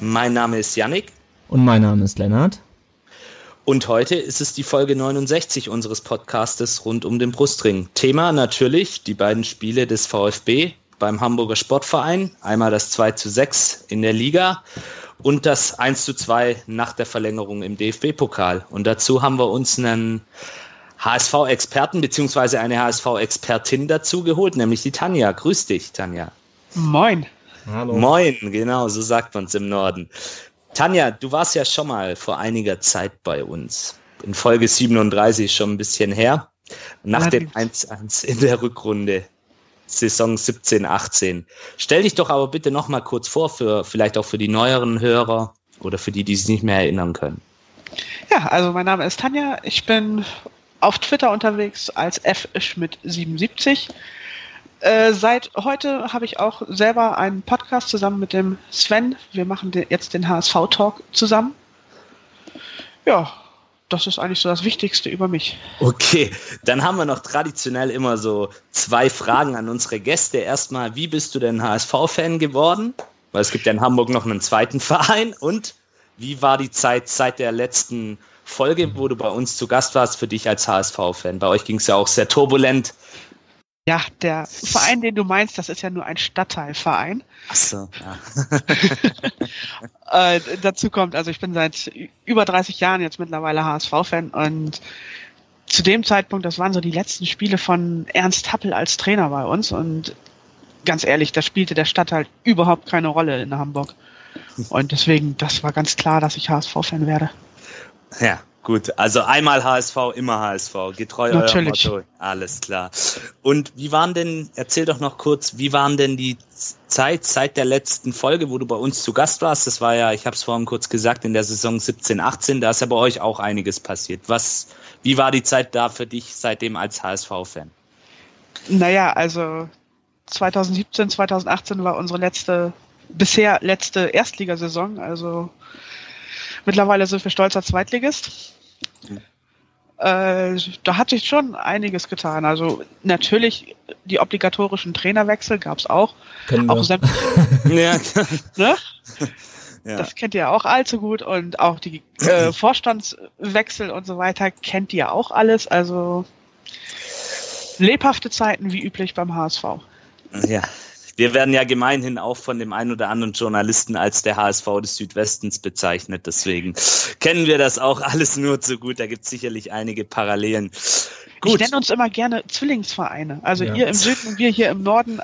Mein Name ist Yannick. Und mein Name ist Lennart. Und heute ist es die Folge 69 unseres Podcastes rund um den Brustring. Thema natürlich die beiden Spiele des VfB beim Hamburger Sportverein. Einmal das 2 zu 6 in der Liga und das 1 zu 2 nach der Verlängerung im DFB-Pokal. Und dazu haben wir uns einen HSV-Experten beziehungsweise eine HSV-Expertin dazu geholt, nämlich die Tanja. Grüß dich, Tanja. Moin. Hallo. Moin, genau, so sagt man es im Norden. Tanja, du warst ja schon mal vor einiger Zeit bei uns. In Folge 37 schon ein bisschen her. Nach dem 1-1 in der Rückrunde. Saison 17, 18. Stell dich doch aber bitte noch mal kurz vor, für, vielleicht auch für die neueren Hörer oder für die, die sich nicht mehr erinnern können. Ja, also mein Name ist Tanja. Ich bin auf Twitter unterwegs als fschmidt77. Äh, seit heute habe ich auch selber einen Podcast zusammen mit dem Sven. Wir machen den, jetzt den HSV-Talk zusammen. Ja, das ist eigentlich so das Wichtigste über mich. Okay, dann haben wir noch traditionell immer so zwei Fragen an unsere Gäste. Erstmal, wie bist du denn HSV-Fan geworden? Weil es gibt ja in Hamburg noch einen zweiten Verein. Und wie war die Zeit seit der letzten Folge, wo du bei uns zu Gast warst, für dich als HSV-Fan? Bei euch ging es ja auch sehr turbulent. Ja, der Verein, den du meinst, das ist ja nur ein Stadtteilverein. Ach so, ja. äh, dazu kommt, also ich bin seit über 30 Jahren jetzt mittlerweile HSV-Fan und zu dem Zeitpunkt, das waren so die letzten Spiele von Ernst Happel als Trainer bei uns und ganz ehrlich, da spielte der Stadtteil überhaupt keine Rolle in Hamburg. Und deswegen, das war ganz klar, dass ich HSV-Fan werde. Ja, Gut, also einmal HSV, immer HSV. Getreu Natürlich. Motto. Alles klar. Und wie waren denn, erzähl doch noch kurz, wie waren denn die Zeit seit der letzten Folge, wo du bei uns zu Gast warst? Das war ja, ich habe es vorhin kurz gesagt, in der Saison 17, 18, da ist ja bei euch auch einiges passiert. Was, wie war die Zeit da für dich seitdem als HSV-Fan? Naja, also 2017, 2018 war unsere letzte, bisher letzte Erstligasaison, also Mittlerweile sind wir stolzer Zweitligist. Äh, da hat sich schon einiges getan. Also natürlich die obligatorischen Trainerwechsel gab es auch. Kennen auch wir. ja. ne? Ja. Das kennt ihr auch allzu gut und auch die äh, Vorstandswechsel und so weiter kennt ihr auch alles. Also lebhafte Zeiten wie üblich beim HSV. Ja, wir werden ja gemeinhin auch von dem einen oder anderen Journalisten als der HSV des Südwestens bezeichnet. Deswegen kennen wir das auch alles nur zu gut. Da gibt es sicherlich einige Parallelen. Gut. Ich nenne uns immer gerne Zwillingsvereine. Also ja. ihr im Süden und wir hier im Norden.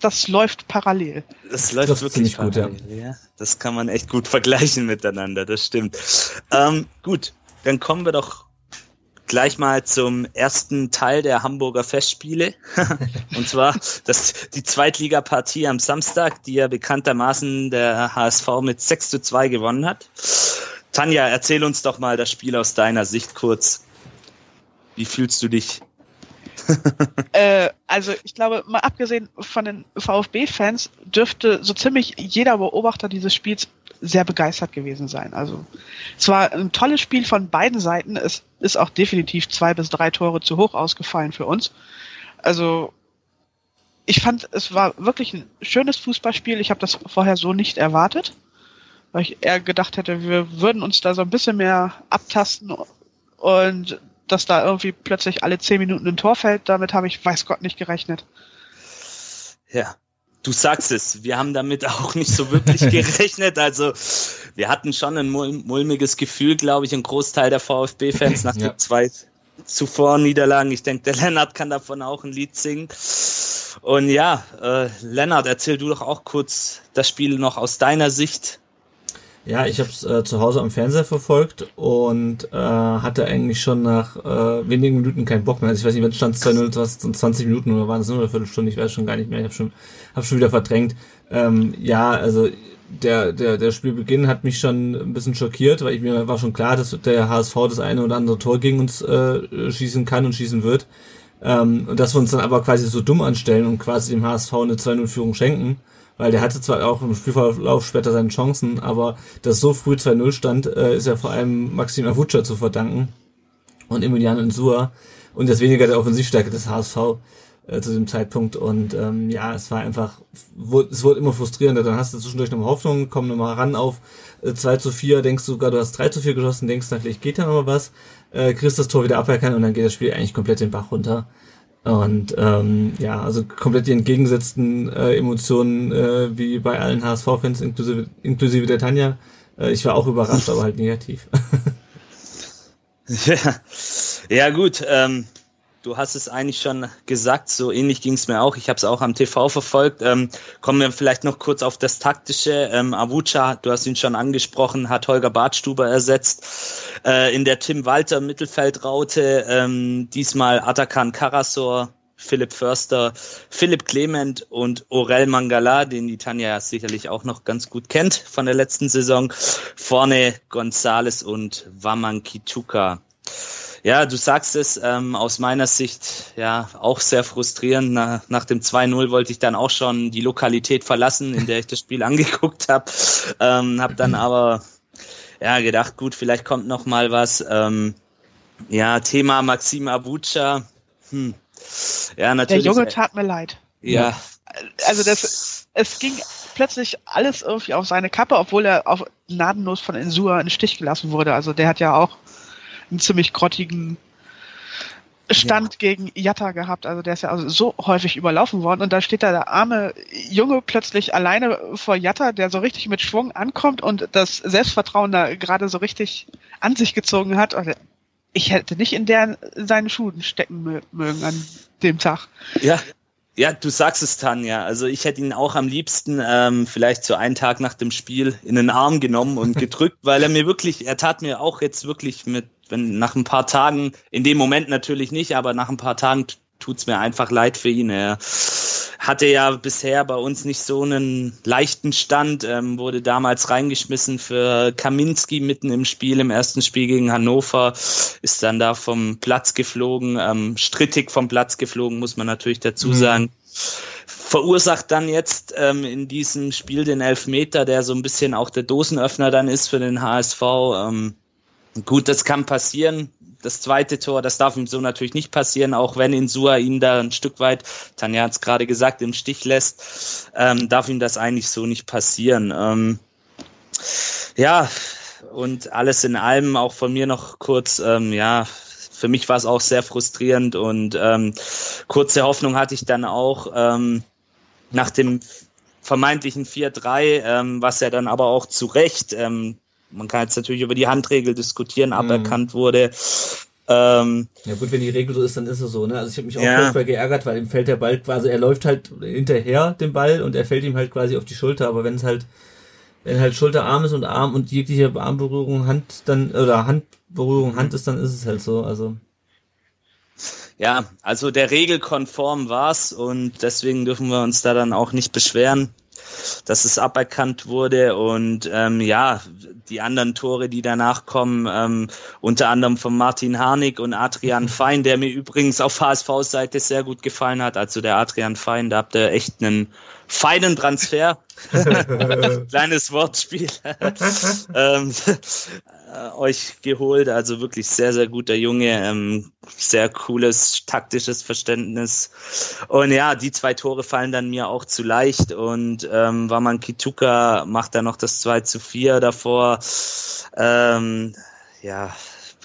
Das läuft parallel. Das läuft Das wirklich gut, ja. parallel. Ja. Das kann man echt gut vergleichen miteinander. Das stimmt. Ähm, gut, dann kommen wir doch gleich mal zum ersten Teil der Hamburger Festspiele. und zwar das, die Zweitligapartie am Samstag, die ja bekanntermaßen der HSV mit 6 zu 2 gewonnen hat. Tanja, erzähl uns doch mal das Spiel aus deiner Sicht kurz. Wie fühlst du dich? äh, also ich glaube, mal abgesehen von den VfB-Fans dürfte so ziemlich jeder Beobachter dieses Spiels sehr begeistert gewesen sein. Also es war ein tolles Spiel von beiden Seiten. Es ist auch definitiv zwei bis drei Tore zu hoch ausgefallen für uns. Also ich fand, es war wirklich ein schönes Fußballspiel. Ich habe das vorher so nicht erwartet, weil ich eher gedacht hätte, wir würden uns da so ein bisschen mehr abtasten und dass da irgendwie plötzlich alle zehn Minuten ein Tor fällt. Damit habe ich, weiß Gott, nicht gerechnet. Ja, du sagst es, wir haben damit auch nicht so wirklich gerechnet. Also wir hatten schon ein mulmiges Gefühl, glaube ich, ein Großteil der VfB-Fans nach ja. den zwei zuvor Niederlagen. Ich denke, der Lennart kann davon auch ein Lied singen. Und ja, äh, Lennart, erzähl du doch auch kurz das Spiel noch aus deiner Sicht. Ja, ich habe es äh, zu Hause am Fernseher verfolgt und äh, hatte eigentlich schon nach äh, wenigen Minuten keinen Bock mehr. Also ich weiß nicht, wenn es stand 2-0, was 20 Minuten oder waren es nur eine Viertelstunde, ich weiß schon gar nicht mehr. Ich habe schon, hab schon wieder verdrängt. Ähm, ja, also der, der, der Spielbeginn hat mich schon ein bisschen schockiert, weil ich mir war schon klar, dass der HSV das eine oder andere Tor gegen uns äh, schießen kann und schießen wird. Ähm, und dass wir uns dann aber quasi so dumm anstellen und quasi dem HSV eine 2-0-Führung schenken. Weil der hatte zwar auch im Spielverlauf später seine Chancen, aber dass so früh 2-0 stand, äh, ist ja vor allem Maxim Avuca zu verdanken und Emiliano Insua und das weniger der Offensivstärke des HSV äh, zu dem Zeitpunkt. Und ähm, ja, es war einfach, wurde, es wurde immer frustrierender. Dann hast du zwischendurch noch Hoffnung, komm nochmal ran auf äh, 2 zu 4, denkst du sogar, du hast 3 zu 4 geschossen, denkst dann, vielleicht geht da noch was, äh, kriegst das Tor wieder aberkannt und dann geht das Spiel eigentlich komplett den Bach runter. Und ähm, ja, also komplett die entgegengesetzten äh, Emotionen äh, wie bei allen HSV-Fans, inklusive, inklusive der Tanja. Äh, ich war auch überrascht, aber halt negativ. ja. ja, gut. Ähm, Du hast es eigentlich schon gesagt, so ähnlich ging es mir auch. Ich habe es auch am TV verfolgt. Ähm, kommen wir vielleicht noch kurz auf das Taktische. Ähm, Avucha, du hast ihn schon angesprochen, hat Holger Bartstuber ersetzt. Äh, in der Tim Walter Mittelfeldraute ähm, diesmal Atakan Karasor, Philipp Förster, Philipp Clement und Orel Mangala, den die Tanja sicherlich auch noch ganz gut kennt von der letzten Saison. Vorne Gonzales und Wamankituka. Ja, du sagst es, ähm, aus meiner Sicht ja auch sehr frustrierend. Na, nach dem 2-0 wollte ich dann auch schon die Lokalität verlassen, in der ich das Spiel angeguckt habe. Ähm, habe dann aber ja gedacht, gut, vielleicht kommt noch mal was. Ähm, ja, Thema Maxim Abucha. Hm. Ja, natürlich. Der Junge tat mir leid. Ja. Also das, es ging plötzlich alles irgendwie auf seine Kappe, obwohl er auf gnadenlos von Insua in den Stich gelassen wurde. Also der hat ja auch einen ziemlich grottigen Stand ja. gegen Jatta gehabt. Also der ist ja also so häufig überlaufen worden. Und da steht da der arme Junge plötzlich alleine vor Jatta, der so richtig mit Schwung ankommt und das Selbstvertrauen da gerade so richtig an sich gezogen hat. Ich hätte nicht in, der, in seinen Schuhen stecken mögen an dem Tag. Ja, ja, du sagst es, Tanja. Also ich hätte ihn auch am liebsten ähm, vielleicht so einen Tag nach dem Spiel in den Arm genommen und gedrückt, weil er mir wirklich, er tat mir auch jetzt wirklich mit, wenn nach ein paar Tagen, in dem Moment natürlich nicht, aber nach ein paar Tagen tut's mir einfach leid für ihn. Er hatte ja bisher bei uns nicht so einen leichten Stand, ähm, wurde damals reingeschmissen für Kaminski mitten im Spiel, im ersten Spiel gegen Hannover, ist dann da vom Platz geflogen, ähm, strittig vom Platz geflogen, muss man natürlich dazu mhm. sagen. Verursacht dann jetzt ähm, in diesem Spiel den Elfmeter, der so ein bisschen auch der Dosenöffner dann ist für den HSV. Ähm, gut, das kann passieren das zweite Tor, das darf ihm so natürlich nicht passieren, auch wenn Insua ihn da ein Stück weit, Tanja hat es gerade gesagt, im Stich lässt, ähm, darf ihm das eigentlich so nicht passieren. Ähm, ja, und alles in allem auch von mir noch kurz, ähm, ja, für mich war es auch sehr frustrierend und ähm, kurze Hoffnung hatte ich dann auch ähm, nach dem vermeintlichen 4-3, ähm, was ja dann aber auch zu Recht ähm, man kann jetzt natürlich über die Handregel diskutieren, mhm. aberkannt wurde. Ähm, ja gut, wenn die Regel so ist, dann ist es so. Ne? Also ich habe mich auch ja. furchtbar geärgert, weil ihm fällt der Ball quasi, er läuft halt hinterher dem Ball und er fällt ihm halt quasi auf die Schulter. Aber wenn es halt, wenn halt Schulter Arm ist und Arm und jegliche Armberührung Hand dann oder Handberührung Hand ist, dann ist es halt so. Also ja, also der Regel konform war's und deswegen dürfen wir uns da dann auch nicht beschweren dass es aberkannt wurde und ähm, ja, die anderen Tore, die danach kommen, ähm, unter anderem von Martin Harnik und Adrian Fein, der mir übrigens auf HSV-Seite sehr gut gefallen hat. Also der Adrian Fein, da habt ihr echt einen feinen Transfer. Kleines Wortspiel. ähm, äh, euch geholt. Also wirklich sehr, sehr guter Junge, ähm, sehr cooles taktisches Verständnis. Und ja, die zwei Tore fallen dann mir auch zu leicht. Und ähm, Waman Kituka macht dann noch das 2 zu 4 davor. Ähm, ja,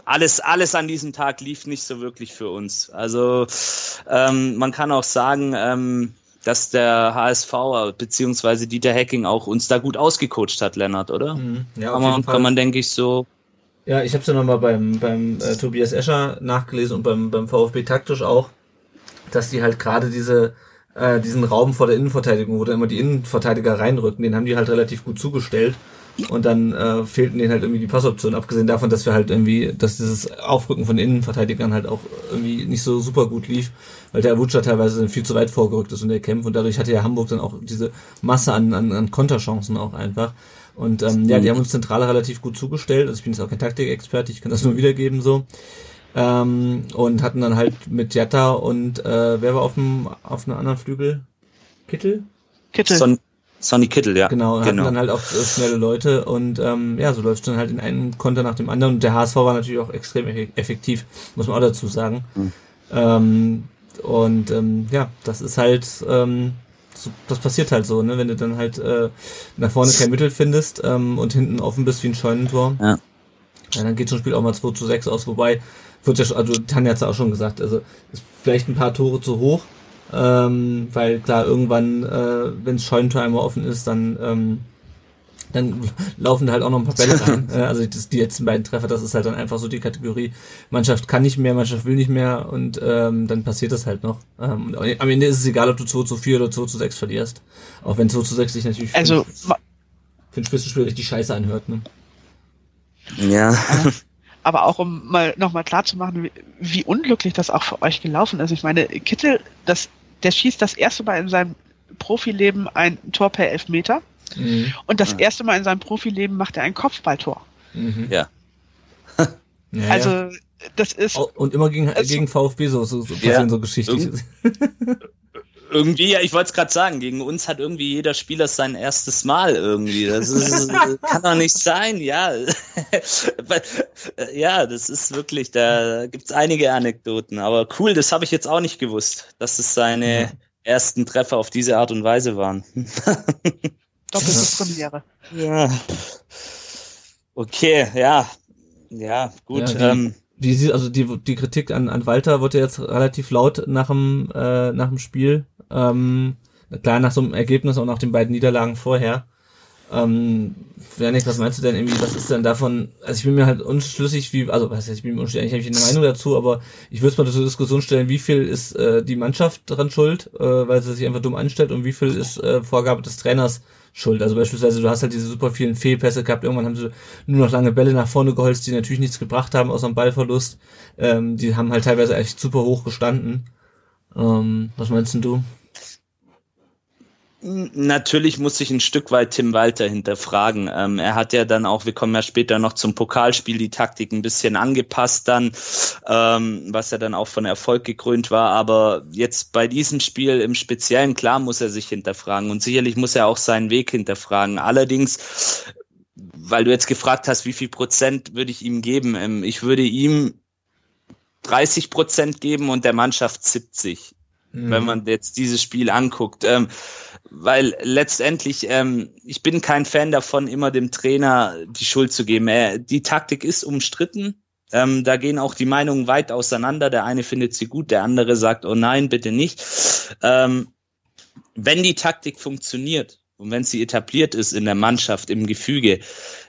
alles, alles an diesem Tag lief nicht so wirklich für uns. Also ähm, man kann auch sagen, ähm, dass der HSV beziehungsweise Dieter Hacking auch uns da gut ausgecoacht hat, Lennart, oder? Mhm. Ja, kann, man, kann man, denke ich, so ja, ich habe es ja nochmal beim, beim äh, Tobias Escher nachgelesen und beim, beim VfB taktisch auch, dass die halt gerade diese äh, diesen Raum vor der Innenverteidigung, wo da immer die Innenverteidiger reinrücken, den haben die halt relativ gut zugestellt. und dann äh, fehlten denen halt irgendwie die Passoptionen, abgesehen davon, dass wir halt irgendwie, dass dieses Aufrücken von Innenverteidigern halt auch irgendwie nicht so super gut lief, weil der Avucha teilweise dann viel zu weit vorgerückt ist und der Kämpf und dadurch hatte ja Hamburg dann auch diese Masse an, an, an Konterchancen auch einfach. Und ähm, ja, die haben uns zentral relativ gut zugestellt. Also ich bin jetzt auch kein Taktikexperte, ich kann das nur wiedergeben so. Ähm, und hatten dann halt mit Jatta und äh, wer war auf dem auf einem anderen Flügel? Kittel? Kittel. Son Sonny Kittel, ja. Genau, hatten dann halt auch äh, schnelle Leute und ähm, ja, so läuft es dann halt in einem Konter nach dem anderen. Und der HSV war natürlich auch extrem effektiv, muss man auch dazu sagen. Mhm. Ähm, und ähm, ja, das ist halt, ähm, das passiert halt so, ne? Wenn du dann halt äh, nach vorne kein Mittel findest ähm, und hinten offen bist wie ein Scheunentor. Ja. ja dann geht so ein Spiel auch mal 2 zu 6 aus, wobei wird ja schon, also Tanja hat es auch schon gesagt, also ist vielleicht ein paar Tore zu hoch, ähm, weil klar, irgendwann, äh, wenn es Scheunentor einmal offen ist, dann, ähm, dann laufen da halt auch noch ein paar Bälle rein. also das, die letzten beiden Treffer, das ist halt dann einfach so die Kategorie, Mannschaft kann nicht mehr, Mannschaft will nicht mehr und ähm, dann passiert das halt noch. Ähm, und am Ende ist es egal, ob du 2 zu 4 oder 2 zu 6 verlierst. Auch wenn 2 zu 6 sich natürlich also, für ein Spitzenspiel richtig scheiße anhört. Ne? Ja. aber auch um mal nochmal klar zu machen, wie, wie, unglücklich das auch für euch gelaufen ist. Ich meine, Kittel, das, der schießt das erste Mal in seinem Profileben ein Tor per Elfmeter. Mhm. Und das erste Mal in seinem Profileben macht er ein Kopfballtor. Mhm. Ja. ja. Also, das ist. Und immer gegen, gegen VfB so, so, so ja. so Geschichten. irgendwie, ja, ich wollte es gerade sagen, gegen uns hat irgendwie jeder Spieler sein erstes Mal irgendwie. Das ist, kann doch nicht sein, ja. ja, das ist wirklich, da gibt's einige Anekdoten. Aber cool, das habe ich jetzt auch nicht gewusst, dass es seine ja. ersten Treffer auf diese Art und Weise waren. Doppelte Premiere. Ja. Okay, ja. Ja, gut. Ja, ähm, wie sie, also die, die Kritik an, an Walter wurde jetzt relativ laut nach dem, äh, nach dem Spiel. Ähm, klar, nach so einem Ergebnis und nach den beiden Niederlagen vorher. Ähm, Janik, was meinst du denn irgendwie, was ist denn davon, also ich bin mir halt unschlüssig, wie, also was heißt, ich bin mir unschlüssig, eigentlich habe ich eine Meinung dazu, aber ich würde es mal zur Diskussion stellen, wie viel ist äh, die Mannschaft daran schuld, äh, weil sie sich einfach dumm anstellt und wie viel ist äh, Vorgabe des Trainers schuld. Also beispielsweise, du hast halt diese super vielen Fehlpässe gehabt, irgendwann haben sie nur noch lange Bälle nach vorne geholzt, die natürlich nichts gebracht haben, außer einem Ballverlust. Ähm, die haben halt teilweise echt super hoch gestanden. Ähm, was meinst denn du? Natürlich muss sich ein Stück weit Tim Walter hinterfragen. Ähm, er hat ja dann auch, wir kommen ja später noch zum Pokalspiel, die Taktik ein bisschen angepasst dann, ähm, was ja dann auch von Erfolg gekrönt war. Aber jetzt bei diesem Spiel im Speziellen, klar muss er sich hinterfragen und sicherlich muss er auch seinen Weg hinterfragen. Allerdings, weil du jetzt gefragt hast, wie viel Prozent würde ich ihm geben? Ähm, ich würde ihm 30 Prozent geben und der Mannschaft 70, mhm. wenn man jetzt dieses Spiel anguckt. Ähm, weil letztendlich, ähm, ich bin kein Fan davon, immer dem Trainer die Schuld zu geben. Er, die Taktik ist umstritten. Ähm, da gehen auch die Meinungen weit auseinander. Der eine findet sie gut, der andere sagt, oh nein, bitte nicht. Ähm, wenn die Taktik funktioniert und wenn sie etabliert ist in der Mannschaft, im Gefüge,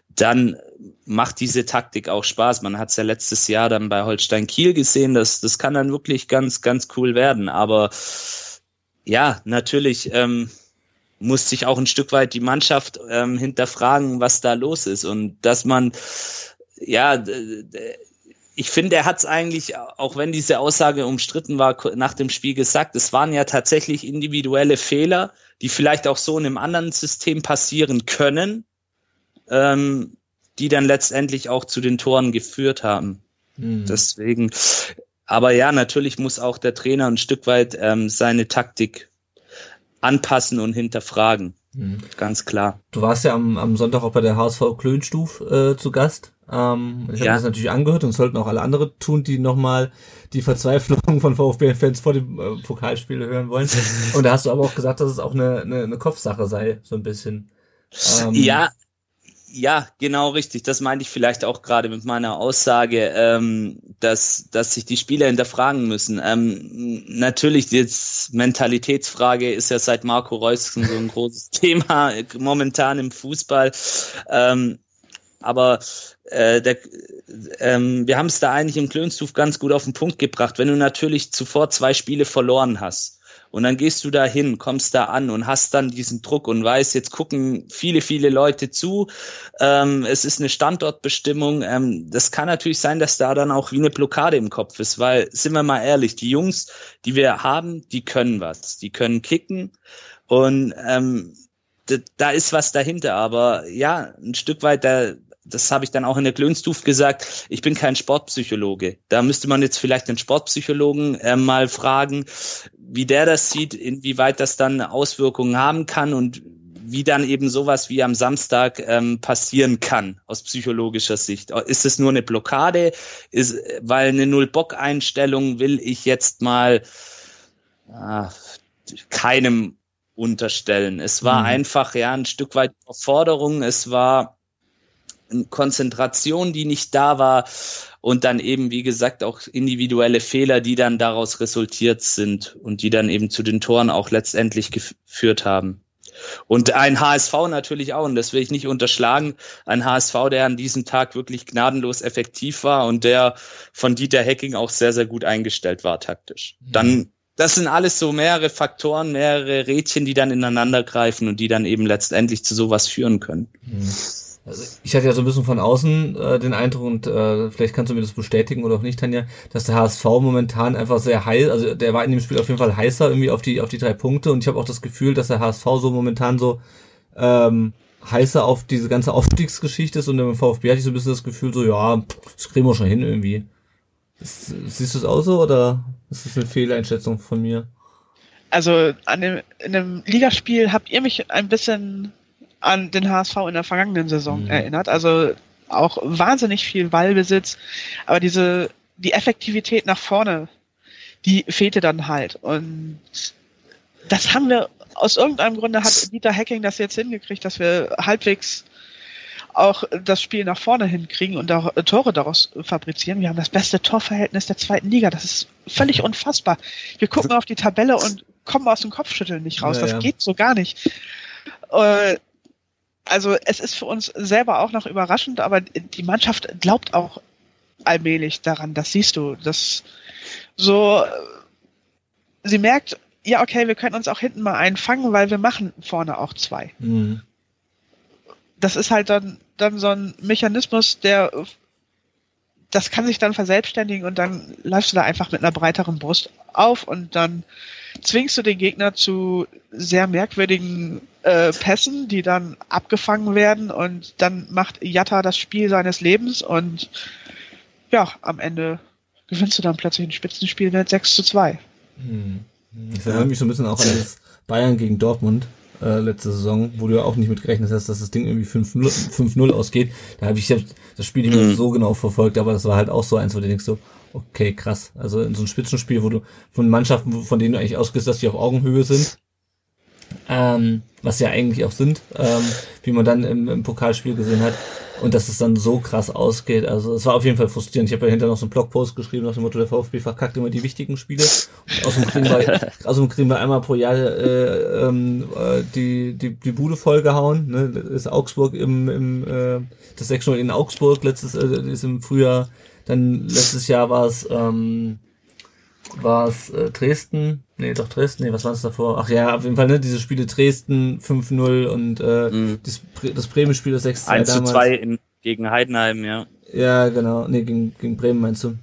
dann macht diese Taktik auch Spaß. Man hat es ja letztes Jahr dann bei Holstein Kiel gesehen. Das, das kann dann wirklich ganz, ganz cool werden. Aber ja, natürlich ähm, muss sich auch ein Stück weit die Mannschaft ähm, hinterfragen, was da los ist und dass man ja ich finde, er hat es eigentlich, auch wenn diese Aussage umstritten war, nach dem Spiel gesagt, es waren ja tatsächlich individuelle Fehler, die vielleicht auch so in einem anderen System passieren können, ähm, die dann letztendlich auch zu den Toren geführt haben. Mhm. Deswegen, aber ja, natürlich muss auch der Trainer ein Stück weit ähm, seine Taktik anpassen und hinterfragen. Mhm. Ganz klar. Du warst ja am, am Sonntag auch bei der HSV Klönstuf äh, zu Gast. Ähm, ich habe ja. das natürlich angehört und sollten auch alle andere tun, die nochmal die Verzweiflung von VfB-Fans vor dem äh, Pokalspiel hören wollen. Und da hast du aber auch gesagt, dass es auch eine, eine, eine Kopfsache sei, so ein bisschen. Ähm, ja, ja, genau richtig. Das meinte ich vielleicht auch gerade mit meiner Aussage, ähm, dass, dass sich die Spieler hinterfragen müssen. Ähm, natürlich, die Mentalitätsfrage ist ja seit Marco Reusken so ein großes Thema momentan im Fußball. Ähm, aber äh, der, ähm, wir haben es da eigentlich im Klönstuf ganz gut auf den Punkt gebracht. Wenn du natürlich zuvor zwei Spiele verloren hast Und dann gehst du da hin, kommst da an und hast dann diesen Druck und weißt, jetzt gucken viele, viele Leute zu. Ähm, es ist eine Standortbestimmung. Ähm, das kann natürlich sein, dass da dann auch wie eine Blockade im Kopf ist, weil, sind wir mal ehrlich, die Jungs, die wir haben, die können was. Die können kicken. Und ähm, da ist was dahinter, aber ja, ein Stück weit, da, das habe ich dann auch in der Klönstuf gesagt, ich bin kein Sportpsychologe. Da müsste man jetzt vielleicht den Sportpsychologen äh, mal fragen, wie der das sieht, inwieweit das dann Auswirkungen haben kann und wie dann eben sowas wie am Samstag ähm, passieren kann aus psychologischer Sicht. Ist es nur eine Blockade? Ist, weil eine Null-Bock-Einstellung will ich jetzt mal äh, keinem unterstellen. Es war mhm. einfach ja ein Stück weit Überforderung. Es war Konzentration, die nicht da war und dann eben, wie gesagt, auch individuelle Fehler, die dann daraus resultiert sind und die dann eben zu den Toren auch letztendlich geführt haben. Und ein HSV natürlich auch, und das will ich nicht unterschlagen, ein HSV, der an diesem Tag wirklich gnadenlos effektiv war und der von Dieter Hecking auch sehr, sehr gut eingestellt war taktisch. Mhm. Dann, das sind alles so mehrere Faktoren, mehrere Rädchen, die dann ineinander greifen und die dann eben letztendlich zu sowas führen können. Mhm. Also ich hatte ja so ein bisschen von außen äh, den Eindruck und äh, vielleicht kannst du mir das bestätigen oder auch nicht, Tanja, dass der HSV momentan einfach sehr heiß, also der war in dem Spiel auf jeden Fall heißer irgendwie auf die auf die drei Punkte und ich habe auch das Gefühl, dass der HSV so momentan so ähm, heißer auf diese ganze Aufstiegsgeschichte ist und im VfB hatte ich so ein bisschen das Gefühl so, ja, das kriegen wir schon hin irgendwie. Das, siehst du es auch so oder ist das eine Fehleinschätzung von mir? Also an dem, in dem Ligaspiel habt ihr mich ein bisschen an den HSV in der vergangenen Saison mhm. erinnert. Also auch wahnsinnig viel Ballbesitz, aber diese die Effektivität nach vorne, die fehlte dann halt. Und das haben wir aus irgendeinem Grunde hat Dieter Hacking das jetzt hingekriegt, dass wir halbwegs auch das Spiel nach vorne hinkriegen und da Tore daraus fabrizieren. Wir haben das beste Torverhältnis der zweiten Liga. Das ist völlig unfassbar. Wir gucken auf die Tabelle und kommen aus dem Kopfschütteln nicht raus. Ja, das ja. geht so gar nicht. Äh, also es ist für uns selber auch noch überraschend, aber die Mannschaft glaubt auch allmählich daran, das siehst du. Das so, sie merkt, ja, okay, wir können uns auch hinten mal einfangen, weil wir machen vorne auch zwei. Mhm. Das ist halt dann, dann so ein Mechanismus, der das kann sich dann verselbstständigen und dann läufst du da einfach mit einer breiteren Brust auf und dann zwingst du den Gegner zu sehr merkwürdigen äh, Pässen, die dann abgefangen werden und dann macht Jatta das Spiel seines Lebens und ja, am Ende gewinnst du dann plötzlich ein Spitzenspiel mit 6 zu 2. Hm. Das erinnert mich so ein bisschen auch an das Bayern gegen Dortmund äh, letzte Saison, wo du ja auch nicht mit gerechnet hast, dass das Ding irgendwie 5-0 ausgeht. Da habe ich das Spiel nicht mehr mhm. so genau verfolgt, aber das war halt auch so eins, wo du denkst so, okay, krass. Also in so einem Spitzenspiel, wo du von Mannschaften, von denen du eigentlich ausgehst, dass die auf Augenhöhe sind, ähm, was ja eigentlich auch sind, ähm, wie man dann im, im Pokalspiel gesehen hat, und dass es dann so krass ausgeht. Also es war auf jeden Fall frustrierend. Ich habe ja hinterher noch so einen Blogpost geschrieben nach dem Motto, der VfB verkackt immer die wichtigen Spiele. Und außerdem kriegen wir, außerdem kriegen wir einmal pro Jahr äh, ähm, äh, die, die, die Bude vollgehauen. Ne? Das ist Augsburg im, im äh, das 6 in Augsburg, letztes äh, ist im Frühjahr. Dann letztes Jahr war es ähm, war es äh, Dresden, nee, doch Dresden, nee, was war es davor? Ach ja, auf jeden Fall, ne, diese Spiele Dresden 5-0 und äh, mhm. das, das Bremen-Spiel das 6-2 1 zu 2 in, gegen Heidenheim, ja. Ja, genau, nee, gegen, gegen Bremen meinst du?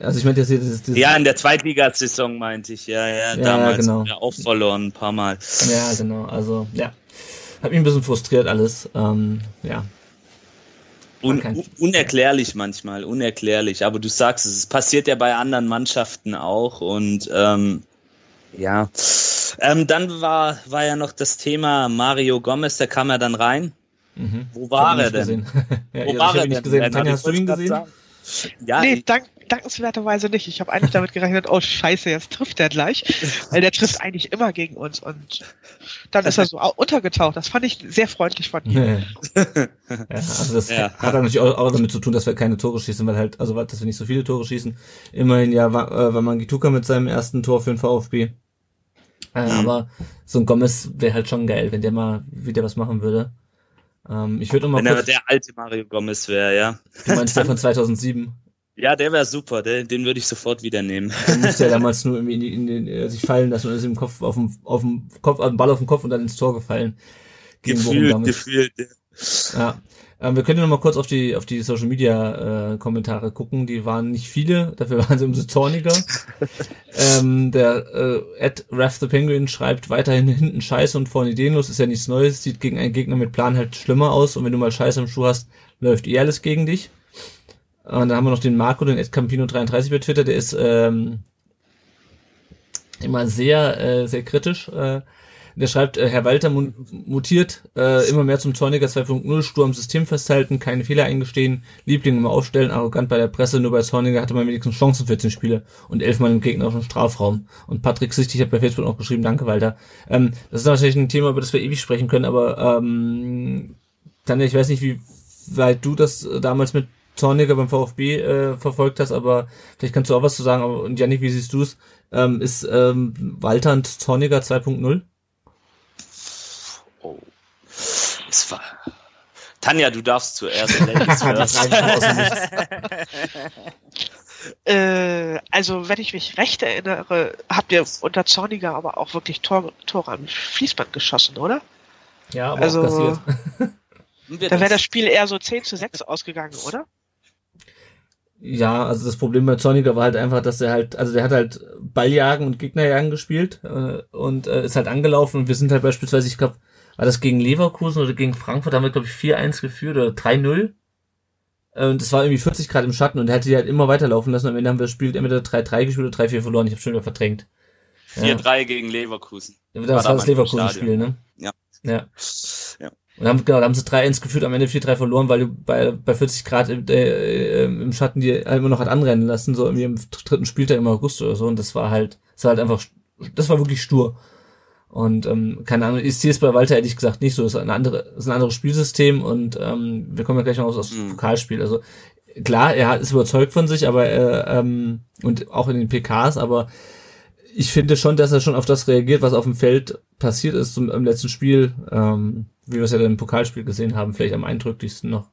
Also ich meinte jetzt hier das, das Ja, in der Zweitligasaison meinte ich, ja, ja, ja damals genau. ja auch verloren ein paar Mal. Ja, genau, also ja. Hat mich ein bisschen frustriert alles. Ähm, ja, Un unerklärlich manchmal, unerklärlich. Aber du sagst es, es passiert ja bei anderen Mannschaften auch und ähm, ja. Ähm, dann war, war ja noch das Thema Mario Gomez, der kam ja dann rein. Mhm. Wo war er denn? ja, Wo war er denn? Gesehen. Tanja, hast du ihn gesehen? Ja, nee, dank, dankenswerterweise nicht. Ich habe eigentlich damit gerechnet, oh scheiße, jetzt trifft er gleich. Weil der trifft eigentlich immer gegen uns. Und dann ist er so untergetaucht. Das fand ich sehr freundlich von ihm. ja, also das ja. hat natürlich auch, auch, damit zu tun, dass wir keine Tore schießen, weil halt, also dass wir nicht so viele Tore schießen. Immerhin ja war, äh, war Mangituka mit seinem ersten Tor für den VfB. Äh, mhm. Aber so ein Gomez wäre halt schon geil, wenn der mal wieder was machen würde. Ähm, ich würde mal Wenn er der alte Mario Gomez wäre, ja. Du meinst der von 2007? Ja, der wäre super, den, den würde ich sofort wieder nehmen. Der musste ja damals nur in, in, in den, äh, sich fallen lassen und ist im Kopf auf dem, auf dem Kopf, auf dem Ball auf dem Kopf und dann ins Tor gefallen. Gefühlt, gefühlt. Ja. Ähm, wir können noch mal kurz auf die auf die Social Media äh, Kommentare gucken. Die waren nicht viele, dafür waren sie umso zorniger. ähm, der äh, Raph the Penguin schreibt weiterhin hinten Scheiße und vorne ideenlos, ist ja nichts Neues, sieht gegen einen Gegner mit Plan halt schlimmer aus und wenn du mal Scheiße am Schuh hast, läuft eh alles gegen dich. Und dann haben wir noch den Marco, den Ed Campino 33 bei Twitter, der ist ähm, immer sehr, äh, sehr kritisch. Äh, der schreibt, äh, Herr Walter mutiert äh, immer mehr zum Zorniger 2.0, stur am System festhalten, keine Fehler eingestehen, Liebling immer aufstellen, arrogant bei der Presse, nur bei Zorniger hatte man wenigstens Chancen 14 Spiele und elfmal im Gegner auf dem Strafraum. Und Patrick Sichtig hat bei Facebook auch geschrieben, danke Walter. Ähm, das ist natürlich ein Thema, über das wir ewig sprechen können, aber ähm, Tanja, ich weiß nicht, wie weit du das damals mit Zorniger beim VfB äh, verfolgt hast, aber vielleicht kannst du auch was zu sagen. Und Janik, wie siehst du es? Ähm, ist ähm, Walter und Zorniger 2.0? Oh. Es war. Tanja, du darfst zuerst. äh, also, wenn ich mich recht erinnere, habt ihr unter Zorniger aber auch wirklich Tor, Tore am Fließband geschossen, oder? Ja, aber also. Da wäre das Spiel eher so 10 zu 6 ausgegangen, oder? Ja, also das Problem bei Zorniger war halt einfach, dass er halt, also der hat halt Balljagen und Gegnerjagen gespielt äh, und äh, ist halt angelaufen und wir sind halt beispielsweise, ich glaube, war das gegen Leverkusen oder gegen Frankfurt, da haben wir, glaube ich, 4-1 geführt oder 3-0. Äh, und es war irgendwie 40 Grad im Schatten und er hätte die halt immer weiterlaufen lassen. Am Ende haben wir das Spiel entweder 3-3 gespielt oder 3-4 verloren. Ich habe schon wieder verdrängt. 4-3 ja. gegen Leverkusen. Ja, das war, war das Leverkusen-Spiel, ne? Ja. Ja. ja. Und haben, genau, da haben sie 3-1 geführt, am Ende 4-3 verloren, weil du bei, bei 40 Grad äh, äh, im Schatten die halt immer noch hat anrennen lassen, so irgendwie im dritten Spieltag im August oder so. Und das war halt, das war halt einfach, das war wirklich stur. Und ähm, keine Ahnung, ich sehe es bei Walter ehrlich gesagt nicht so. Es ist ein, andere, ist ein anderes Spielsystem und ähm, wir kommen ja gleich noch aus, aus mhm. Pokalspiel. Also klar, er ist überzeugt von sich, aber äh, ähm, und auch in den PKs, aber ich finde schon, dass er schon auf das reagiert, was auf dem Feld passiert ist zum, im letzten Spiel, ähm, wie wir es ja dann im Pokalspiel gesehen haben, vielleicht am eindrücklichsten noch.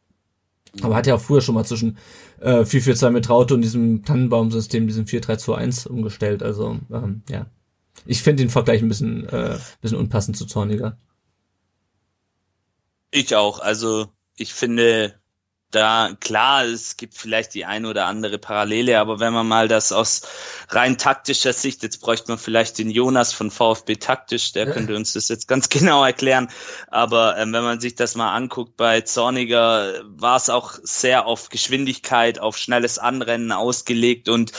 Aber hat ja auch früher schon mal zwischen äh, 4-4-2 mit Raute und diesem Tannenbaum-System, diesem 4-3-2-1 umgestellt. Also, ähm, ja. Ich finde den Vergleich ein bisschen, äh, bisschen unpassend zu Zorniger. Ich auch. Also, ich finde, da klar, es gibt vielleicht die eine oder andere Parallele, aber wenn man mal das aus rein taktischer Sicht, jetzt bräuchte man vielleicht den Jonas von VfB taktisch, der könnte uns das jetzt ganz genau erklären. Aber ähm, wenn man sich das mal anguckt, bei Zorniger war es auch sehr auf Geschwindigkeit, auf schnelles Anrennen ausgelegt. Und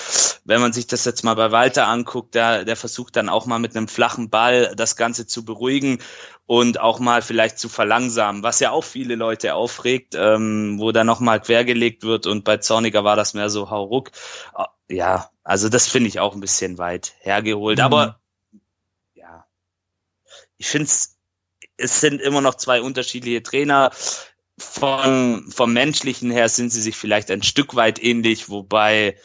wenn man sich das jetzt mal bei Walter anguckt, der, der versucht dann auch mal mit einem flachen Ball das Ganze zu beruhigen und auch mal vielleicht zu verlangsamen, was ja auch viele Leute aufregt, ähm, wo da nochmal quergelegt wird und bei Zorniger war das mehr so hauruck. Ah, ja, also das finde ich auch ein bisschen weit hergeholt, mhm. aber ja, ich finde es, es sind immer noch zwei unterschiedliche Trainer. Von, vom menschlichen her sind sie sich vielleicht ein Stück weit ähnlich, wobei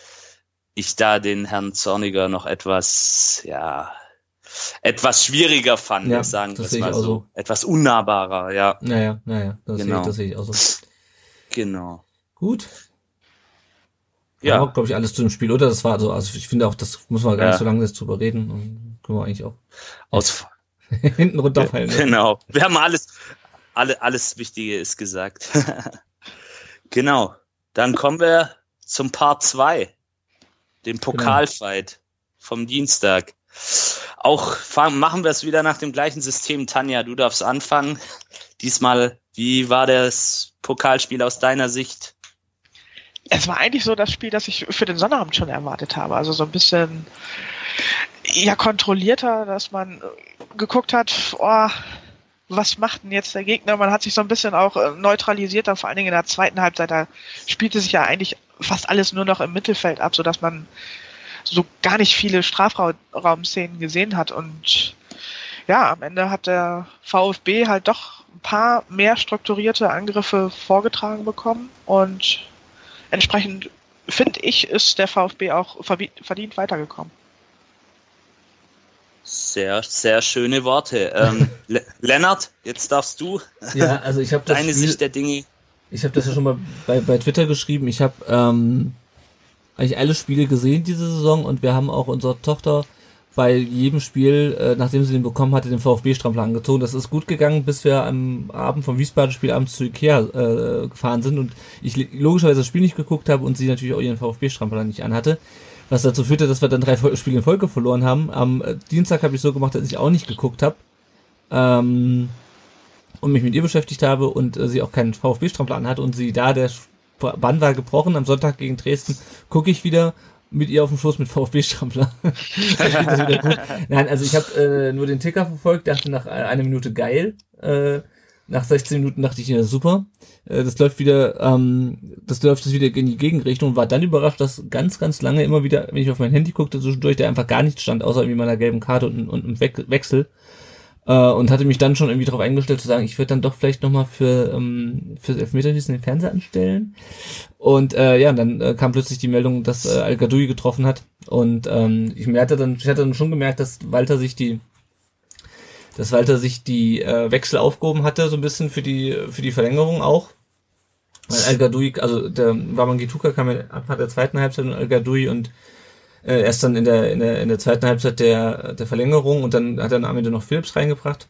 ich da den Herrn Zorniger noch etwas, ja, etwas schwieriger fand, ja, sagen wir mal so. so. Etwas unnahbarer, ja. Naja, naja, das, genau. sehe, das sehe ich auch so. Genau. Gut. Ja. glaube ich, alles zu dem Spiel, oder? Das war so, also ich finde auch, das muss man gar ja. nicht so lange jetzt drüber reden. Und können wir eigentlich auch aus hinten runterfallen. Ja, genau. Wir haben alles, alle, alles Wichtige ist gesagt. genau. Dann kommen wir zum Part 2, dem genau. Pokalfight genau. vom Dienstag. Auch machen wir es wieder nach dem gleichen System. Tanja, du darfst anfangen. Diesmal, wie war das Pokalspiel aus deiner Sicht? Es war eigentlich so das Spiel, das ich für den Sonnabend schon erwartet habe. Also so ein bisschen ja kontrollierter, dass man geguckt hat, oh, was macht denn jetzt der Gegner? Man hat sich so ein bisschen auch äh, neutralisiert, vor allen Dingen in der zweiten Halbzeit, da spielte sich ja eigentlich fast alles nur noch im Mittelfeld ab, so dass man so gar nicht viele Strafraumszenen gesehen hat. Und ja, am Ende hat der VfB halt doch ein paar mehr strukturierte Angriffe vorgetragen bekommen. Und entsprechend finde ich, ist der VfB auch verdient weitergekommen. Sehr, sehr schöne Worte. Ähm, Lennart, jetzt darfst du ja, also ich deine Spiel, Sicht der Dinge. Ich habe das ja schon mal bei, bei Twitter geschrieben. Ich habe ähm, eigentlich alle Spiele gesehen diese Saison und wir haben auch unserer Tochter bei jedem Spiel, äh, nachdem sie den bekommen hatte, den VfB-Strampler angezogen. Das ist gut gegangen, bis wir am Abend vom Wiesbaden-Spiel abends zu Ikea äh, gefahren sind und ich logischerweise das Spiel nicht geguckt habe und sie natürlich auch ihren VfB-Strampler nicht anhatte. Was dazu führte, dass wir dann drei Spiele in Folge verloren haben. Am äh, Dienstag habe ich so gemacht, dass ich auch nicht geguckt habe. Ähm, und mich mit ihr beschäftigt habe und äh, sie auch keinen VfB-Strampler anhat und sie da der Bann war gebrochen am Sonntag gegen Dresden, gucke ich wieder mit ihr auf dem Schoß mit VfB-Strampler. Nein, also ich habe äh, nur den Ticker verfolgt, dachte nach einer Minute geil. Äh, nach 16 Minuten dachte ich, ja, super. Äh, das läuft wieder, ähm, das läuft das wieder in die Gegenrichtung und war dann überrascht, dass ganz, ganz lange immer wieder, wenn ich auf mein Handy guckte, zwischendurch, der einfach gar nicht stand, außer irgendwie meiner gelben Karte und, und einem Wechsel. Äh, und hatte mich dann schon irgendwie darauf eingestellt zu sagen, ich würde dann doch vielleicht nochmal für ähm, fürs Elfmeterschießen den Fernseher anstellen. Und äh, ja, dann äh, kam plötzlich die Meldung, dass äh, Al getroffen hat. Und ähm, ich merkte dann, ich hatte dann schon gemerkt, dass Walter sich die dass Walter sich die äh, Wechsel aufgehoben hatte, so ein bisschen für die für die Verlängerung auch. Weil Al Gadoui, also der Waman Gituka kam ja ab der zweiten Halbzeit und Al Gadoui und äh, erst dann in der, in der, in der zweiten Halbzeit der, der Verlängerung und dann hat er am Ende noch Philips reingebracht.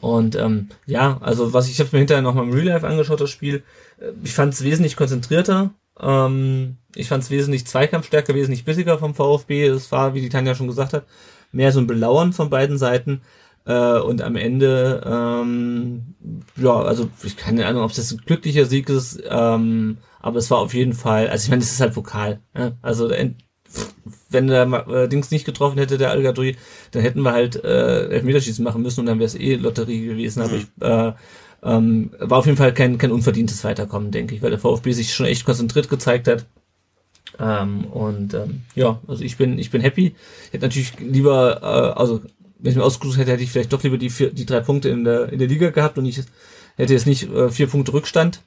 Und ähm, ja, also was ich habe mir hinterher noch mal im Real Life angeschaut, das Spiel. Äh, ich fand es wesentlich konzentrierter. Ähm, ich fand es wesentlich zweikampfstärker, wesentlich bissiger vom VfB. Es war, wie die Tanja schon gesagt hat, mehr so ein Belauern von beiden Seiten. Äh, und am Ende, ähm, ja, also ich keine Ahnung, ob jetzt ein glücklicher Sieg ist, ähm, aber es war auf jeden Fall, also ich meine, es ist halt Vokal. Ne? Also wenn der äh, Dings nicht getroffen hätte, der al dann hätten wir halt äh, Elfmeterschießen machen müssen und dann wäre es eh Lotterie gewesen. Mhm. Aber ich äh, ähm, war auf jeden Fall kein, kein unverdientes Weiterkommen, denke ich, weil der VfB sich schon echt konzentriert gezeigt hat. Ähm, und ähm, ja, also ich bin, ich bin happy. Ich hätte natürlich lieber, äh, also wenn ich mir ausgesucht hätte, hätte ich vielleicht doch lieber die, vier, die drei Punkte in der, in der Liga gehabt und ich hätte jetzt nicht äh, vier Punkte Rückstand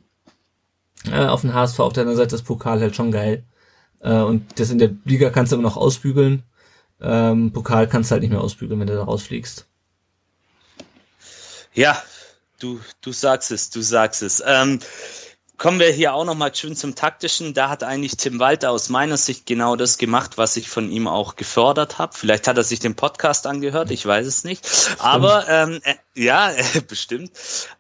äh, auf den HSV. Auf der anderen Seite das Pokal halt schon geil. Äh, und das in der Liga kannst du immer noch ausbügeln. Ähm, Pokal kannst du halt nicht mehr ausbügeln, wenn du da rausfliegst. Ja, du, du sagst es, du sagst es. Ähm, Kommen wir hier auch nochmal schön zum Taktischen. Da hat eigentlich Tim Walter aus meiner Sicht genau das gemacht, was ich von ihm auch gefördert habe. Vielleicht hat er sich den Podcast angehört, ich weiß es nicht. Aber ähm, äh, ja, äh, bestimmt.